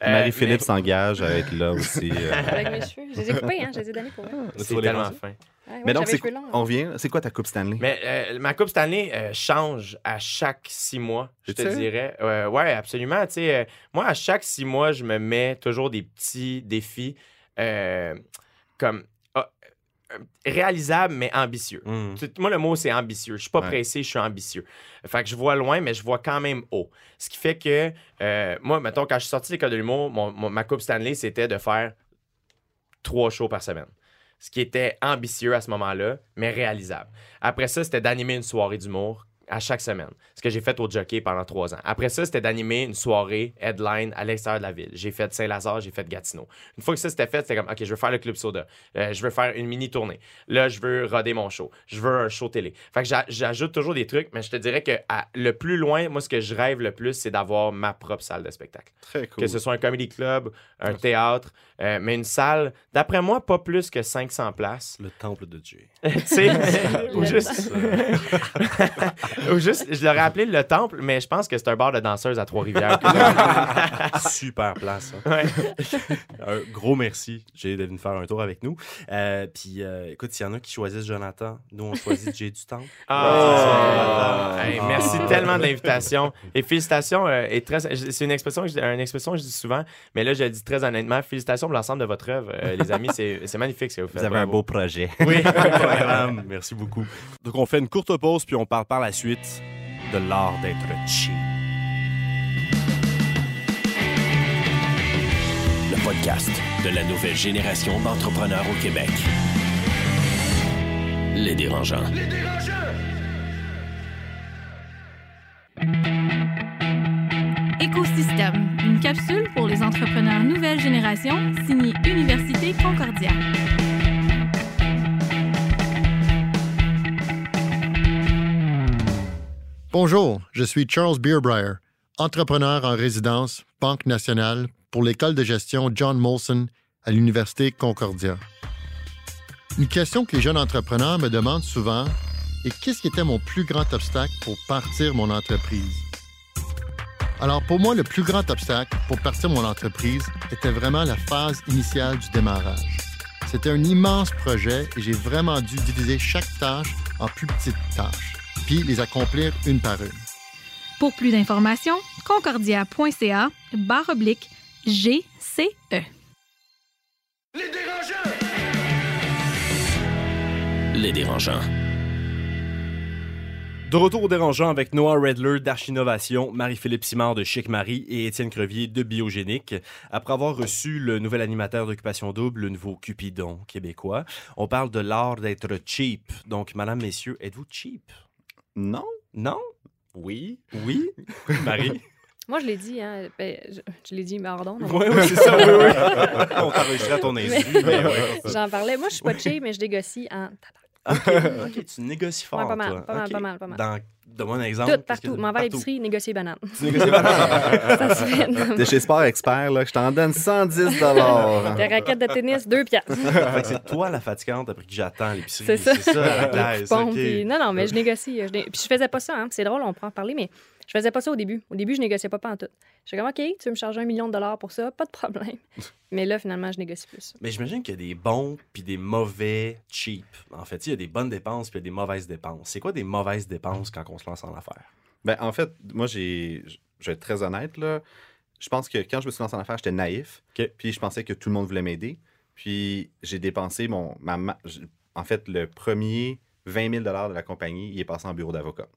Euh, Marie-Philippe mais s'engage à être là aussi. euh. Avec mes cheveux. Je les ai coupés, hein. Je les ai donnés pour eux. C'est tellement fin. Ouais, ouais, Mais donc, on revient. C'est quoi ta coupe Stanley? Mais euh, ma Coupe Stanley euh, change à chaque six mois, je te ça? dirais. Euh, ouais, absolument. Tu sais, euh, moi, à chaque six mois, je me mets toujours des petits défis euh, comme ah, réalisables, mais ambitieux. Tu- Moi, le mot, c'est ambitieux. Je suis pas Ouais. pressé, je suis ambitieux. Fait que je vois loin, mais je vois quand même haut. Ce qui fait que, euh, moi, mettons, quand je suis sorti de l'école de l'humour, mon- mon- ma Coupe Stanley, c'était de faire trois shows par semaine. Ce qui était ambitieux à ce moment-là, mais réalisable. Après ça, c'était d'animer une soirée d'humour à chaque semaine. Ce que j'ai fait au jockey pendant trois ans. Après ça, c'était d'animer une soirée headline à l'extérieur de la ville. J'ai fait Saint-Lazare, j'ai fait Gatineau. Une fois que ça c'était fait, c'était comme, OK, je veux faire le Club Soda. Euh, je veux faire une mini-tournée. Là, je veux roder mon show. Je veux un show télé. Fait que j'a- j'ajoute toujours des trucs, mais je te dirais que à- le plus loin, moi, ce que je rêve le plus, c'est d'avoir ma propre salle de spectacle. Très cool. Que ce soit un comedy club, un théâtre, euh, mais une salle, d'après moi, pas plus que 500 places. Le temple de Dieu. [LAUGHS] tu sais, ou [LAUGHS] juste, [LAUGHS] [LAUGHS] ou juste, je l'aurais appelé le temple, mais je pense que c'est un bar de danseuses à Trois-Rivières. [LAUGHS] Super place. hein. Ouais. [LAUGHS] un gros merci, Jay, d'être venu faire un tour avec nous. Euh, puis, euh, écoute, s'il y en a qui choisissent Jonathan, nous, on choisit Jay du Temple. Ah, hey, Ah. merci tellement de l'invitation. Et félicitations. euh, et très, c'est une expression, que je- une expression que je dis souvent, mais là, je le dis très honnêtement. Félicitations pour l'ensemble de votre œuvre, euh, les amis. C'est c'est magnifique ce que vous faites. Vous avez un beau projet. Oui. Merci beaucoup. Donc, on fait une courte pause, puis on parle par la suite de l'art d'être cheap. Le podcast de la nouvelle génération d'entrepreneurs au Québec. Les dérangeants. Écosystème, une capsule pour les entrepreneurs nouvelle génération, signée Université Concordia. Bonjour, je suis Charles Beerbrier, entrepreneur en résidence, Banque nationale, pour l'école de gestion John Molson à l'Université Concordia. Une question que les jeunes entrepreneurs me demandent souvent est qu'est-ce qui était mon plus grand obstacle pour partir mon entreprise? Alors pour moi, le plus grand obstacle pour partir mon entreprise était vraiment la phase initiale du démarrage. C'était un immense projet et j'ai vraiment dû diviser chaque tâche en plus petites tâches, puis les accomplir une par une. Pour plus d'informations, concordia.ca barre oblique GCE. Les dérangeants. De retour au dérangeant avec Noah Redler d'Archinovation, Marie-Philippe Simard de Chic Marie et Étienne Crevier de Biogénique. Après avoir reçu le nouvel animateur d'Occupation Double, le nouveau Cupidon québécois, on parle de l'art d'être cheap. Donc, madame, messieurs, êtes-vous cheap? Non? Non? Oui. Oui? [LAUGHS] Marie? Moi, je l'ai dit, hein. ben, je, je l'ai dit, pardon. Oui, oui, c'est ça, oui, oui. [LAUGHS] on t'enregistrait à ton insu. Mais-. [LAUGHS] J'en parlais. Moi, je suis pas cheap, mais je négocie en OK, OK, tu négocies fort, Ouais, pas mal, toi. pas mal, pas mal, pas mal. Dans, donne-moi un exemple. tout, partout. M'en vais à l'épicerie, négocier banane. Tu négocies pas. [LAUGHS] Ça se fait. non. T'es chez Sport Expert, là, je t'en donne 110 dollars. Des raquettes de tennis, deux piastres. [LAUGHS] Fait que c'est toi la fatigante après que j'attends à l'épicerie. C'est ça. C'est ça, à la [LAUGHS] glace, Bon, OK. puis- non, non, mais je négocie. Je né- Puis je faisais pas ça. Hein. C'est drôle, on peut en parler, mais je faisais pas ça au début. Au début, je négociais pas en tout. J'étais comme, OK, tu veux me charger un million de dollars pour ça? Pas de problème. mais là, finalement, je négocie plus. Mais j'imagine qu'il y a des bons puis des mauvais cheap. En fait, il y a des bonnes dépenses puis il y a des mauvaises dépenses. C'est quoi des mauvaises dépenses quand on se lance en affaires? Ben, en fait, moi, j'ai. Je vais être très honnête, là. Je pense que quand je me suis lancé en affaires, j'étais naïf. Puis je pensais que tout le monde voulait m'aider. Puis j'ai dépensé mon. Ma, en fait, le premier 20 000 de la compagnie, il est passé en bureau d'avocat.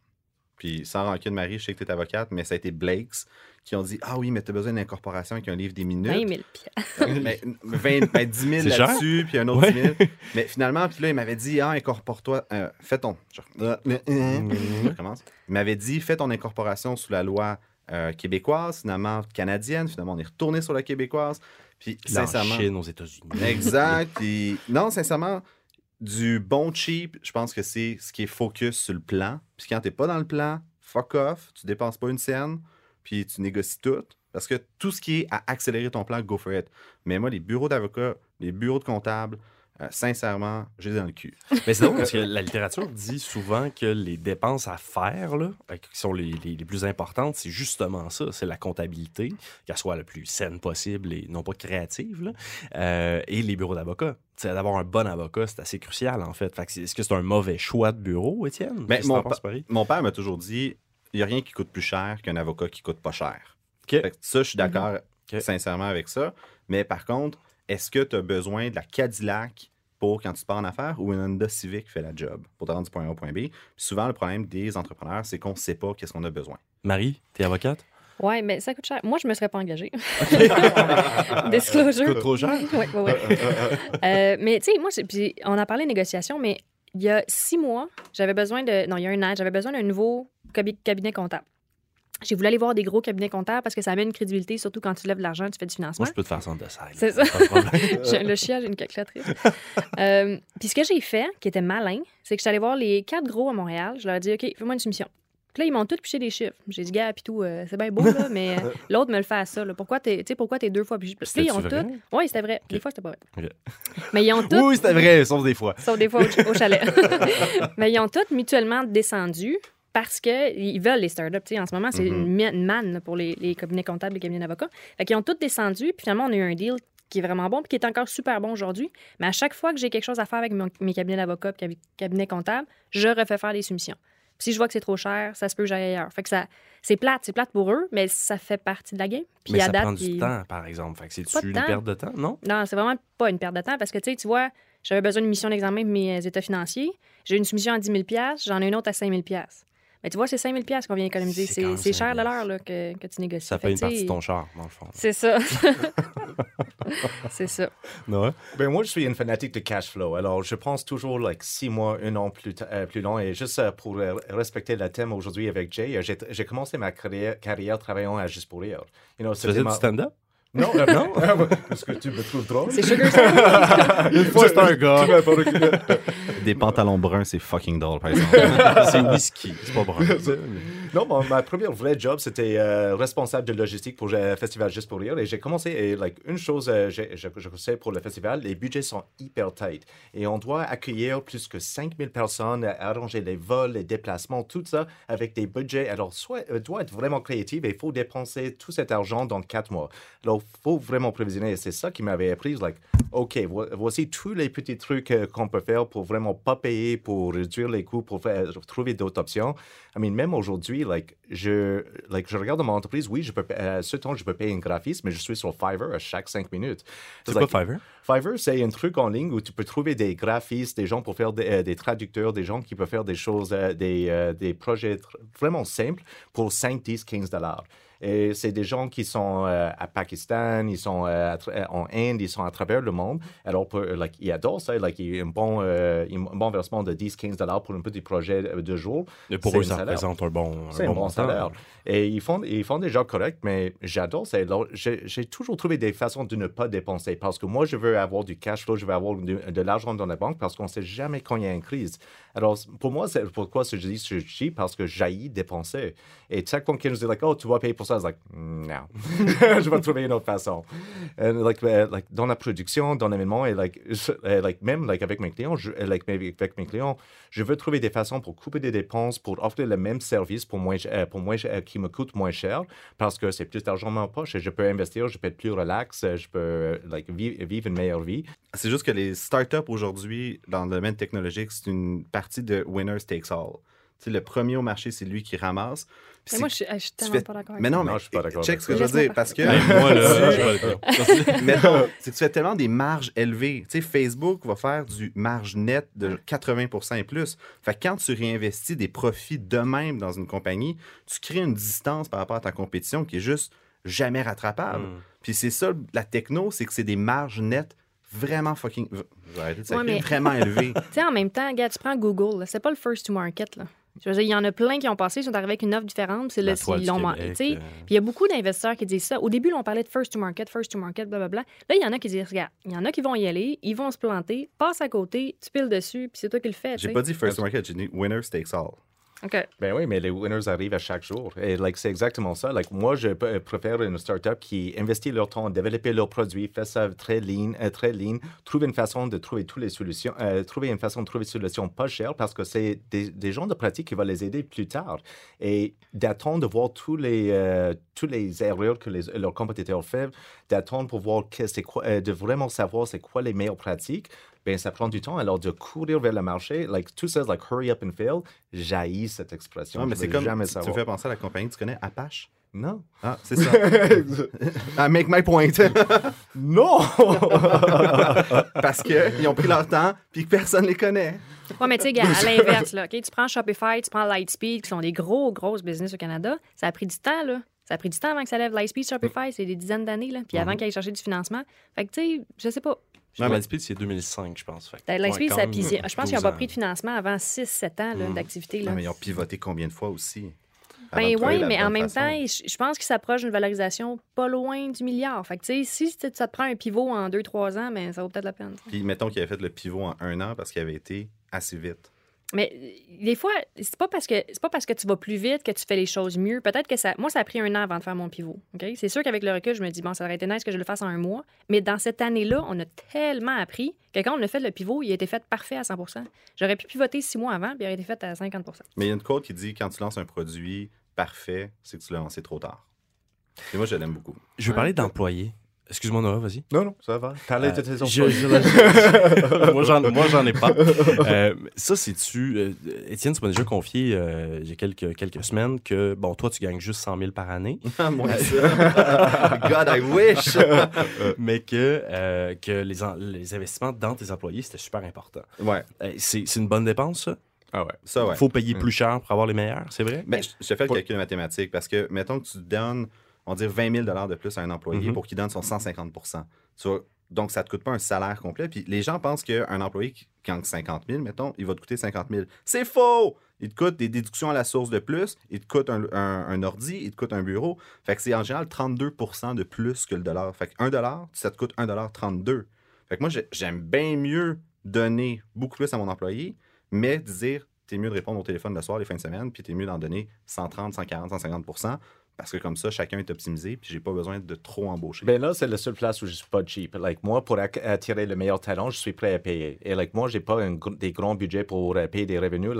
Puis sans rancune, Marie, je sais que tu es avocate, mais ça a été Blakes qui ont dit Ah oui, mais tu as besoin d'une incorporation avec un livre des minutes. 20 000 piastres. Euh, mais 20, ben, 10 000 C'est cher. là-dessus, puis un autre Ouais. 10 000. Mais finalement, puis là, il m'avait dit, ah, incorpore-toi, euh, fais ton... Je, je recommence. Il m'avait dit, fais ton incorporation sous la loi euh, québécoise, finalement canadienne. Finalement, on est retourné sur la québécoise. Puis, Puis en sincèrement... Chine, aux États-Unis. Exact. Puis, non, sincèrement, du bon cheap, je pense que c'est ce qui est focus sur le plan. Puis quand t'es pas dans le plan, fuck off, tu dépenses pas une scène, puis tu négocies tout. Parce que tout ce qui est à accélérer ton plan, go for it. Mais moi, les bureaux d'avocats, les bureaux de comptables, euh, sincèrement, j'ai dans le cul. Mais c'est drôle parce que la littérature dit souvent que les dépenses à faire, là, euh, qui sont les, les- les plus importantes, c'est justement ça. C'est la comptabilité, qu'elle soit la plus saine possible et non pas créative, là, euh, et les bureaux d'avocats. D'avoir un bon avocat, c'est assez crucial, en fait. Fait Est-ce que c'est un mauvais choix de bureau, Étienne? Mais mon, pa- père m'a toujours dit, il n'y a rien qui coûte plus cher qu'un avocat qui coûte pas cher. OK. Fait que ça, je suis d'accord Ok. sincèrement avec ça. Mais par contre, est-ce que tu as besoin de la Cadillac pour quand tu pars en affaires ou une Honda Civic fait la job pour te rendre du point A au point B? Puis souvent, le problème des entrepreneurs, c'est qu'on ne sait pas qu'est-ce qu'on a besoin. Marie, t'es avocate? Ouais, mais ça coûte cher. Moi, je me serais pas engagée. [LAUGHS] Disclosure. Coûte trop cher? Oui, oui, oui. Euh, mais tu sais, moi, c'est- puis on a parlé de négociation, mais il y a six mois, j'avais besoin de. Non, il y a un an, j'avais besoin d'un nouveau cabi- cabinet comptable. J'ai voulu aller voir des gros cabinets comptables parce que ça amène une crédibilité, surtout quand tu lèves de l'argent, tu fais du financement. Moi, je peux te faire là. C'est ça. De [LAUGHS] le chien, j'ai une calculatrice. [LAUGHS] Euh, Puis ce que j'ai fait, qui était malin, c'est que je suis allée voir les quatre gros à Montréal. Je leur ai dit, OK, fais-moi une soumission. Puis là, ils m'ont tous piché des chiffres. J'ai dit, gars, puis tout, euh, c'est bien beau, là, [LAUGHS] mais euh, l'autre me le fait à ça. là. Pourquoi t'es, tu sais, pourquoi t'es deux fois plus. Puis là, ils ont tout. Oui, c'était vrai. Des fois, c'était pas vrai. Mais ils ont tout. Oui, c'était vrai, sauf des fois. Sauf des fois au, au chalet. Mais ils ont tous mutuellement descendu parce qu'ils veulent les startups. En ce moment, c'est Mm-hmm. une, ma- une manne là, pour les, les cabinets comptables, les cabinets d'avocats. Fait qu'ils ont tous descendu, puis finalement, on a eu un deal qui est vraiment bon, puis qui est encore super bon aujourd'hui. Mais à chaque fois que j'ai quelque chose à faire avec mon- mes cabinets d'avocats, cabi- cabinets comptables, je refais faire des soumissions. Puis si je vois que c'est trop cher, ça se peut que j'aille ailleurs. Fait que ça, c'est plate, c'est plate pour eux, mais ça fait partie de la game. Puis Mais à ça date, prend du temps, par exemple. Fait que c'est-tu de une temps. perte de temps, non? non, c'est vraiment pas une perte de temps parce que, tu sais, tu vois, j'avais besoin d'une mission d'examen pour mes euh, états financiers. J'ai une soumission à 10 000 j'en ai une autre à 5 000 Mais tu vois, c'est 5 000 qu'on vient économiser. C'est quand C'est même c'est 5 000. cher de l'heure là, que, que tu négocies. Ça Fait une partie de ton char, dans le fond. C'est ça. [LAUGHS] c'est ça. Ben, moi, je suis une fanatique de cash flow. Alors, je pense toujours like, six mois, un an plus, euh, plus long. Et juste euh, pour euh, respecter le thème aujourd'hui avec Jay, j'ai j'ai commencé ma carrière, carrière travaillant à Juste pour rire. You know, Tu faisais ma- du stand-up? Non, euh, non? Est-ce que tu me trouves drôle? C'est Sugar [LAUGHS] Sammy. Une fois, c'était un gars. Des pantalons bruns, c'est fucking drôle, par exemple. [LAUGHS] c'est whisky, c'est pas brun. Non, mon- ma première vraie job, c'était euh, responsable de logistique pour le festival Juste pour rire. Et j'ai commencé, et like, une chose, euh, je, je sais pour le festival, les budgets sont hyper tight. Et on doit accueillir plus que 5000 personnes, euh, arranger les vols, les déplacements, tout ça avec des budgets. Alors, soit, euh, doit être vraiment créatif et il faut dépenser tout cet argent dans quatre mois. Alors, faut vraiment prévisionner. Et c'est ça qui m'avait appris, like, OK, vo- voici tous les petits trucs euh, qu'on peut faire pour vraiment pas payer, pour réduire les coûts, pour faire- trouver d'autres options. I mean, même aujourd'hui, like, je, like, je regarde dans mon entreprise, oui, je peux, euh, ce temps, je peux payer un graphiste, mais je suis sur Fiverr à chaque cinq minutes. C'est Like, quoi Fiverr? Fiverr, c'est un truc en ligne où tu peux trouver des graphistes, des gens pour faire des, euh, des traducteurs, des gens qui peuvent faire des choses, euh, des, des projets vraiment simples pour 5, 10, 15 dollars. Et c'est des gens qui sont euh, à Pakistan, ils sont euh, euh, en Inde, ils sont à travers le monde. Alors, pour, like, ils adorent ça. Like, il y a un bon, euh, un bon versement de 10, 15 dollars pour un petit projet de jour. Et pour eux, un ça salaire. représente un bon, un bon salaire. Et ils font, ils font des jobs corrects, mais j'adore ça. J'ai toujours trouvé des façons de ne pas dépenser parce que moi, je veux avoir du cash flow, je veux avoir de, de l'argent dans la banque parce qu'on ne sait jamais quand il y a une crise. Alors, pour moi, c'est pourquoi je dis je dis parce que j'haïs dépenser. Et chaque fois qu'ils nous like, oh, tu vas payer pour ça, c'est like, non, [LAUGHS] je vais trouver une autre façon. And, like, uh, like, dans la production, dans l'événement, et like, je- uh, like, même like, avec mes clients, je, like, avec mes clients, je veux trouver des façons pour couper des dépenses, pour offrir le même service pour moins, euh, pour moins, euh, qui me coûte moins cher, parce que c'est plus d'argent dans ma poche et je peux investir, je peux être plus relax, euh, je peux euh, like, vi- vivre une meilleure vie. C'est juste que les startups aujourd'hui, dans le domaine technologique, c'est une partie de winner takes all. Le premier au marché, c'est lui qui ramasse. Mais moi, je suis, je suis tellement fais- pas d'accord avec Mais non, Non, mais je suis pas d'accord check ce que je veux dire, parce que... Hey, moi, là, [LAUGHS] je [LAUGHS] Mettons, c'est que tu fais tellement des marges élevées. Tu sais, Facebook va faire du marge net de 80% et plus. Fait que quand tu réinvestis des profits de même dans une compagnie, tu crées une distance par rapport à ta compétition qui est juste jamais rattrapable. Mm. Puis c'est ça, la techno, c'est que c'est des marges nettes vraiment fucking... v- je vais arrêter de sacrer, Ouais, mais- Vraiment [LAUGHS] élevées. Tu sais, en même temps, regarde, tu prends Google, là, c'est pas le first to market. Là. Je veux dire, il y en a plein qui ont passé, ils sont arrivés avec une offre différente, c'est La le toile ils du l'ont man- Québec, tu sais. euh. Puis il y a beaucoup d'investisseurs qui disent ça. Au début, là, on parlait de first to market, first to market, blablabla. Là, il y en a qui disent, regarde, il y en a qui vont y aller, ils vont se planter, passe à côté, tu piles dessus, puis c'est toi qui le fais. J'ai pas dit first market, j'ai dit winner takes all. OK. Ben oui, mais les winners arrivent à chaque jour. Et like, c'est exactement ça. Like, moi, je p- préfère une startup qui investit leur temps, développer leurs produits, fait ça très lean, euh, très lean, trouver une façon de trouver toutes les solutions, euh, trouver une façon de trouver des solutions pas chères parce que c'est des, gens de pratique qui vont les aider plus tard. Et d'attendre de voir tous les, euh, tous les erreurs que leurs compétiteurs font, d'attendre pour voir que c'est euh, de vraiment savoir c'est quoi les meilleures pratiques, ben ça prend du temps. Alors de courir vers le marché, like tout ça, like hurry up and fail, jaillit cette expression. Non, mais c'est comme... jamais Tu me fais penser à la compagnie, tu connais Apache? Non. Ah, c'est ça. [LAUGHS] ah, make my point. [LAUGHS] non! [LAUGHS] Parce qu'ils ont pris leur temps, puis que personne les connaît. Ouais, mais tu sais, à l'inverse, là, OK, tu prends Shopify, tu prends Lightspeed, qui sont des gros, grosses business au Canada. Ça a pris du temps, là. Ça a pris du temps avant que ça lève Lightspeed, Shopify, c'est des dizaines d'années, là. Puis avant qu'ils aillent chercher du financement. Fait que, tu sais, je sais pas. Non, Lightspeed, c'est 2005, je pense. Ouais, Lightspeed, ça a pisé. Je pense qu'ils 12 n'ont pas pris de financement avant 6-7 ans là, d'activité. mais ils ont pivoté combien de fois aussi? Ben oui, mais en même façon. temps, je je pense qu'il s'approche d'une valorisation pas loin du milliard. Fait que, tu sais, si ça te prend un pivot en 2-3 ans, ben, ça vaut peut-être la peine. Puis mettons qu'il avait fait le pivot en un an parce qu'il avait été assez vite. Mais euh, des fois, c'est pas parce que c'est pas parce que tu vas plus vite que tu fais les choses mieux. Peut-être que ça. Moi, ça a pris un an avant de faire mon pivot. OK? C'est sûr qu'avec le recul, je me dis, bon, ça aurait été nice que je le fasse en un mois. Mais dans cette année-là, on a tellement appris que quand on a fait le pivot, il a été fait parfait à 100 J'aurais pu pivoter six mois avant, puis il aurait été fait à 50 Mais il y a une quote qui dit quand tu lances un produit parfait, c'est que tu l'as lancé trop tard. Et moi, je l'aime beaucoup. Je veux parler d'employés. Excuse-moi, Noah, vas-y. Non, non, ça va. Parlez de Euh, tes je- [LAUGHS] moi, j'en, moi, j'en ai pas. [LAUGHS] Euh, ça, c'est-tu. euh, Étienne, tu m'as déjà confié euh, il y a quelques, quelques semaines que, bon, toi, tu gagnes juste 100 000 par année. [LAUGHS] Moi, ça. God, I wish! mais que, que les, les investissements dans tes employés, c'était super important. ouais, c'est, une bonne dépense, ça? Ah ouais. ça, ouais. faut payer plus cher pour avoir les meilleurs, c'est vrai? Ben, je, je te fais le calcul mathématique parce que, mettons que tu donnes, on va dire 20 000 de plus à un employé Mhm. pour qu'il donne son 150 Tu vois, Donc, ça ne te coûte pas un salaire complet. Puis les gens pensent qu'un employé qui gagne 50 000, mettons, il va te coûter 50 000. C'est faux! Il te coûte des déductions à la source de plus, il te coûte un, un- un ordi, il te coûte un bureau. Fait que c'est en général 32% de plus que le dollar. Fait que 1 dollar, ça te coûte 1 dollar 32. Fait que moi, j'ai- j'aime bien mieux donner beaucoup plus à mon employé, mais dire, t'es mieux de répondre au téléphone le soir, les fins de semaine, puis t'es mieux d'en donner 130, 140, 150 parce que comme ça, chacun est optimisé, puis j'ai pas besoin de trop embaucher. Ben là, c'est la seule place où je suis pas cheap. Like, moi, pour attirer le meilleur talent, je suis prêt à payer. Et like, moi, j'ai pas des grands budgets pour euh, payer des revenus.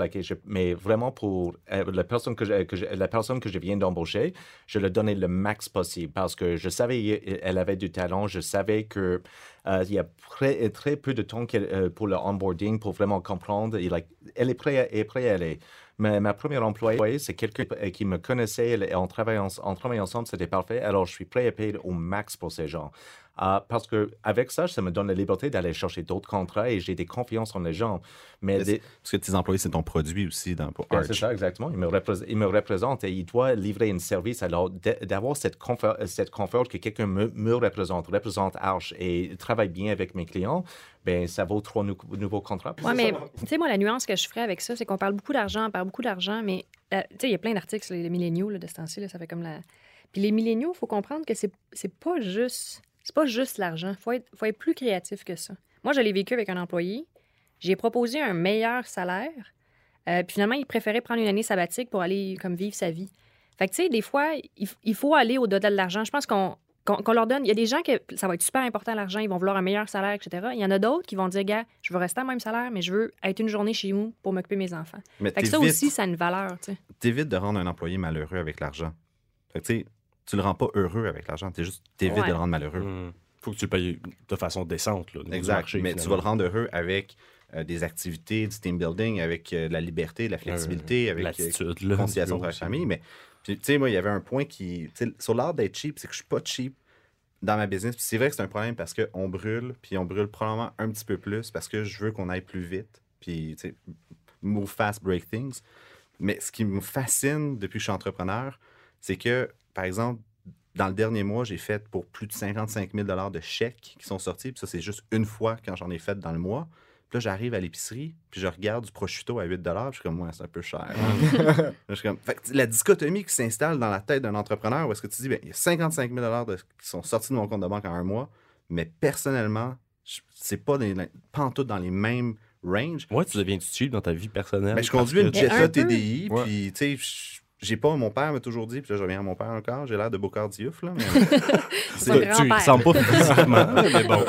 Mais vraiment, pour euh, la, personne que je, la personne que je viens d'embaucher, je lui donnais le max possible parce que je savais qu'elle avait du talent. Je savais que euh, il y a très, très peu de temps euh, pour le onboarding pour vraiment comprendre. Et, like, elle est prête est prête à aller. Mais ma première employée, c'est quelqu'un qui me connaissait et en- on travaille ensemble, c'était parfait. Alors, je suis prêt à payer au max pour ces gens. Ah, parce que avec ça, ça me donne la liberté d'aller chercher d'autres contrats et j'ai des confiances en les gens. Mais des- Parce que tes employés, c'est ton produit aussi dans, pour Arch. c'est ça, exactement. Il me, représ- il me représente et il doit livrer un service. Alors, d'avoir cette confort, cette confort que quelqu'un me, me représente, représente Arch et travaille bien avec mes clients, ben ça vaut trois nou- nouveaux contrats. Oui, mais tu sais, moi, la nuance que je ferais avec ça, c'est qu'on parle beaucoup d'argent, on parle beaucoup d'argent, mais tu sais, il y a plein d'articles, les milléniaux là, de ce temps-ci, ça fait comme la. Puis les milléniaux, il faut comprendre que c'est c'est pas juste. C'est pas juste l'argent. Il faut être, faut être plus créatif que ça. Moi, je l'ai vécu avec un employé. J'ai proposé un meilleur salaire. euh, puis finalement, il préférait prendre une année sabbatique pour aller comme vivre sa vie. Fait que, tu sais, des fois, il, faut aller au-delà de l'argent. Je pense qu'on leur donne. Il y a des gens que ça va être super important l'argent, ils vont vouloir un meilleur salaire, etc. Il y en a d'autres qui vont dire, gars, je veux rester à même salaire, mais je veux être une journée chez nous pour m'occuper de mes enfants. Mais Fait que ça aussi, ça a une valeur, tu sais. t'évites de rendre un employé malheureux avec l'argent. Fait que, tu sais, tu le rends pas heureux avec l'argent, t'es juste, t'évites Ouais. de le rendre malheureux. Hmm. Faut que tu le payes de façon décente. Là, Exact. marché, mais tu vas le rendre heureux avec euh, des activités, du team building, avec euh, la liberté, la flexibilité, avec euh, là. conciliation du bureau travail-famille. Mais, tu sais, moi, il y avait un point qui. tu Sur l'art d'être cheap, c'est que je suis pas cheap dans ma business. Puis c'est vrai que c'est un problème parce qu'on brûle, puis on brûle probablement un petit peu plus parce que je veux qu'on aille plus vite. Puis, tu sais, move fast, break things. Mais ce qui me fascine depuis que je suis entrepreneur, c'est que, par exemple, dans le dernier mois, j'ai fait pour plus de 55 000 de chèques qui sont sortis. Puis ça, c'est juste une fois quand j'en ai fait dans le mois. Puis là, j'arrive à l'épicerie, puis je regarde du prosciutto à 8 puis je suis comme, ouais, c'est un peu cher. [LAUGHS] Là, je suis comme... fait que la dichotomie qui s'installe dans la tête d'un entrepreneur, où est-ce que tu dis, ben, il y a 55 000 de- qui sont sortis de mon compte de banque en un mois, mais personnellement, je- c'est pas, des, pas en tout dans les mêmes ranges. Ouais, tu deviens cheap dans ta vie personnelle? Mais je parce conduis une Jetta. TDI, Ouais. puis tu sais, je- j'ai pas, mon père m'a toujours dit, puis là je reviens à mon père encore, j'ai l'air de Bocard Diouf, là, mais Tu ressembles pas physiquement, [LAUGHS] mais bon.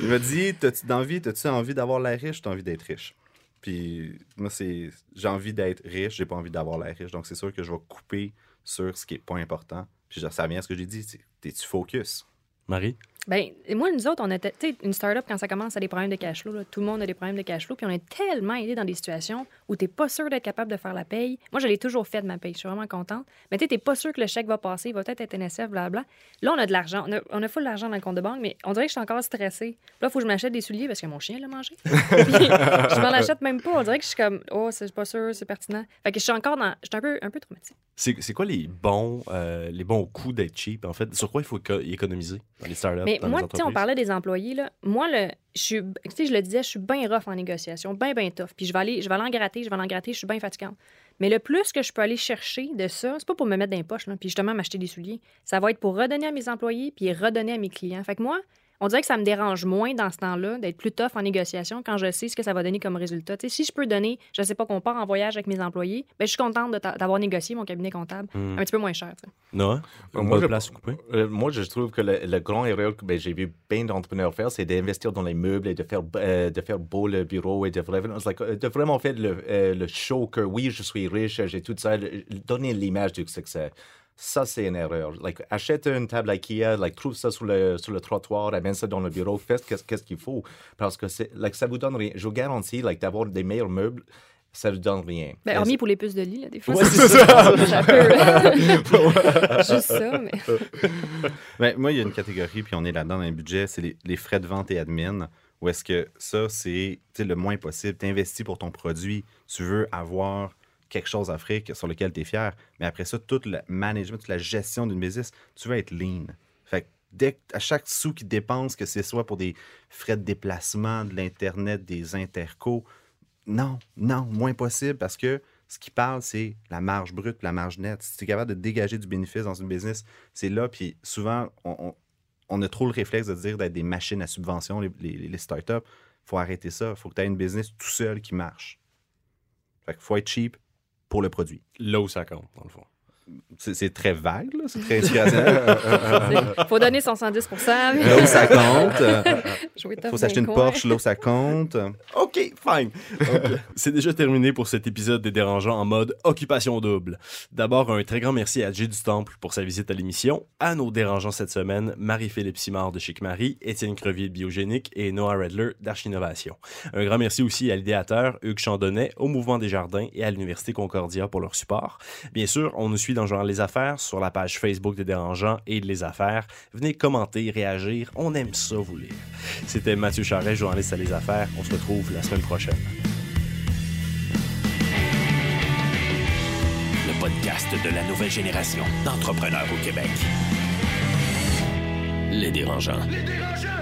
il m'a dit, t'as-tu d'envie, t'as-tu envie d'avoir l'air riche, t'as envie d'être riche. Puis moi, c'est, j'ai envie d'être riche, j'ai pas envie d'avoir l'air riche, donc c'est sûr que je vais couper sur ce qui est pas important. Puis ça revient à ce que j'ai dit, t'es-tu focus? Marie? Ben, moi, nous autres, on était, tu sais, une start-up, quand ça commence, a des problèmes de cash flow. là. Tout le monde a des problèmes de cash flow. Puis on est tellement aidé dans des situations où tu n'es pas sûr d'être capable de faire la paye. Moi, je l'ai toujours fait de ma paye. Je suis vraiment contente. Mais tu n'es pas sûr que le chèque va passer. Il va peut-être être NSF, blablabla. Là, on a de l'argent. On a, on a full d'argent dans le compte de banque, mais on dirait que je suis encore stressée. Là, il faut que je m'achète des souliers parce que mon chien l'a mangé. [LAUGHS] Puis, je m'en achète même pas. On dirait que je suis comme, oh, c'est pas sûr, c'est pertinent. Fait que je suis encore dans. Je suis un peu, un peu traumatisée. C'est quoi les bons, euh, les bons coups d'être cheap, en fait? Sur quoi il faut éco- économiser dans les startups? Mais dans moi, tu sais, on parlait des employés, là. Moi, le, je tu sais, je le disais, je suis bien rough en négociation, bien, bien tough. Puis je vais aller, je vais aller en gratter, je vais aller en gratter, je suis bien fatigante. Mais le plus que je peux aller chercher de ça, c'est pas pour me mettre dans les poches, puis justement m'acheter des souliers. Ça va être pour redonner à mes employés, puis redonner à mes clients. Fait que moi, on dirait que ça me dérange moins dans ce temps-là d'être plus tough en négociation quand je sais ce que ça va donner comme résultat. Tu sais, si je peux donner, je sais pas qu'on part en voyage avec mes employés, ben, je suis contente d'avoir négocié mon cabinet comptable Hmm. un petit peu moins cher. sais. Noah, Euh, moi, je- place. Euh, moi, je trouve que le, le grand erreur que ben, j'ai vu bien d'entrepreneurs faire, c'est d'investir dans les meubles et de faire, euh, de faire beau le bureau et de vraiment, it's like, de vraiment faire le, euh, le show que oui, je suis riche, j'ai tout ça, le- donner l'image du succès. Ça, c'est une erreur. Like, achète une table IKEA, like, trouve ça sur le, sur le trottoir, amène ça dans le bureau, fais qu'est-ce qu'est-ce qu'il faut. Parce que c'est, like, ça vous donne rien. Je vous garantis like, d'avoir des meilleurs meubles, ça ne vous donne rien. Ben, hormis pour les puces de lit, là, des fois. Ouais, ça- c'est ça. ça [LAUGHS] Juste ça, mais. [LAUGHS] Ben, moi, il y a une catégorie, puis on est là-dedans dans le budget, c'est les, les frais de vente et admin. Où est-ce que ça, c'est tu sais, le moins possible. Tu investis pour ton produit, tu veux avoir quelque chose à offrir sur lequel tu es fier. Mais après ça, tout le management, toute la gestion d'une business, tu veux être lean. Fait que dès à chaque sou qui dépense, que ce soit pour des frais de déplacement, de l'Internet, des intercos, non, non, moins possible parce que ce qui parle, c'est la marge brute, la marge nette. Si tu es capable de dégager du bénéfice dans une business, c'est là. Puis souvent, on, a trop le réflexe de dire d'être des machines à subvention, les, les, les startups. Il faut arrêter ça. Il faut que tu aies une business tout seul qui marche. Fait qu'il faut être cheap pour le produit. Là où ça compte, dans le fond. C'est c'est très vague, là. C'est très inspirationnel. [LAUGHS] faut donner son 110 mais... là où ça compte. [LAUGHS] Faut s'acheter une coin. Porsche là où ça compte. OK, fine. [LAUGHS] C'est déjà terminé pour cet épisode des Dérangeants en mode occupation double. D'abord, un très grand merci à Jay du Temple pour sa visite à l'émission, à nos dérangeants cette semaine, Marie-Philippe Simard de Chic Marie, Étienne Crevier de Biogénique et Noah Redler d'Archinnovation. Un grand merci aussi à l'idéateur Hugues Chandonnet, au Mouvement des Jardins et à l'Université Concordia pour leur support. Bien sûr, on nous suit dans Les Affaires sur la page Facebook des Dérangeants et de Les Affaires. Venez commenter, réagir, on aime ça vous lire. C'était Mathieu Charret, journaliste à Les Affaires. On se retrouve la semaine prochaine. Le podcast de la nouvelle génération d'entrepreneurs au Québec. Les dérangeants. Les dérangeants!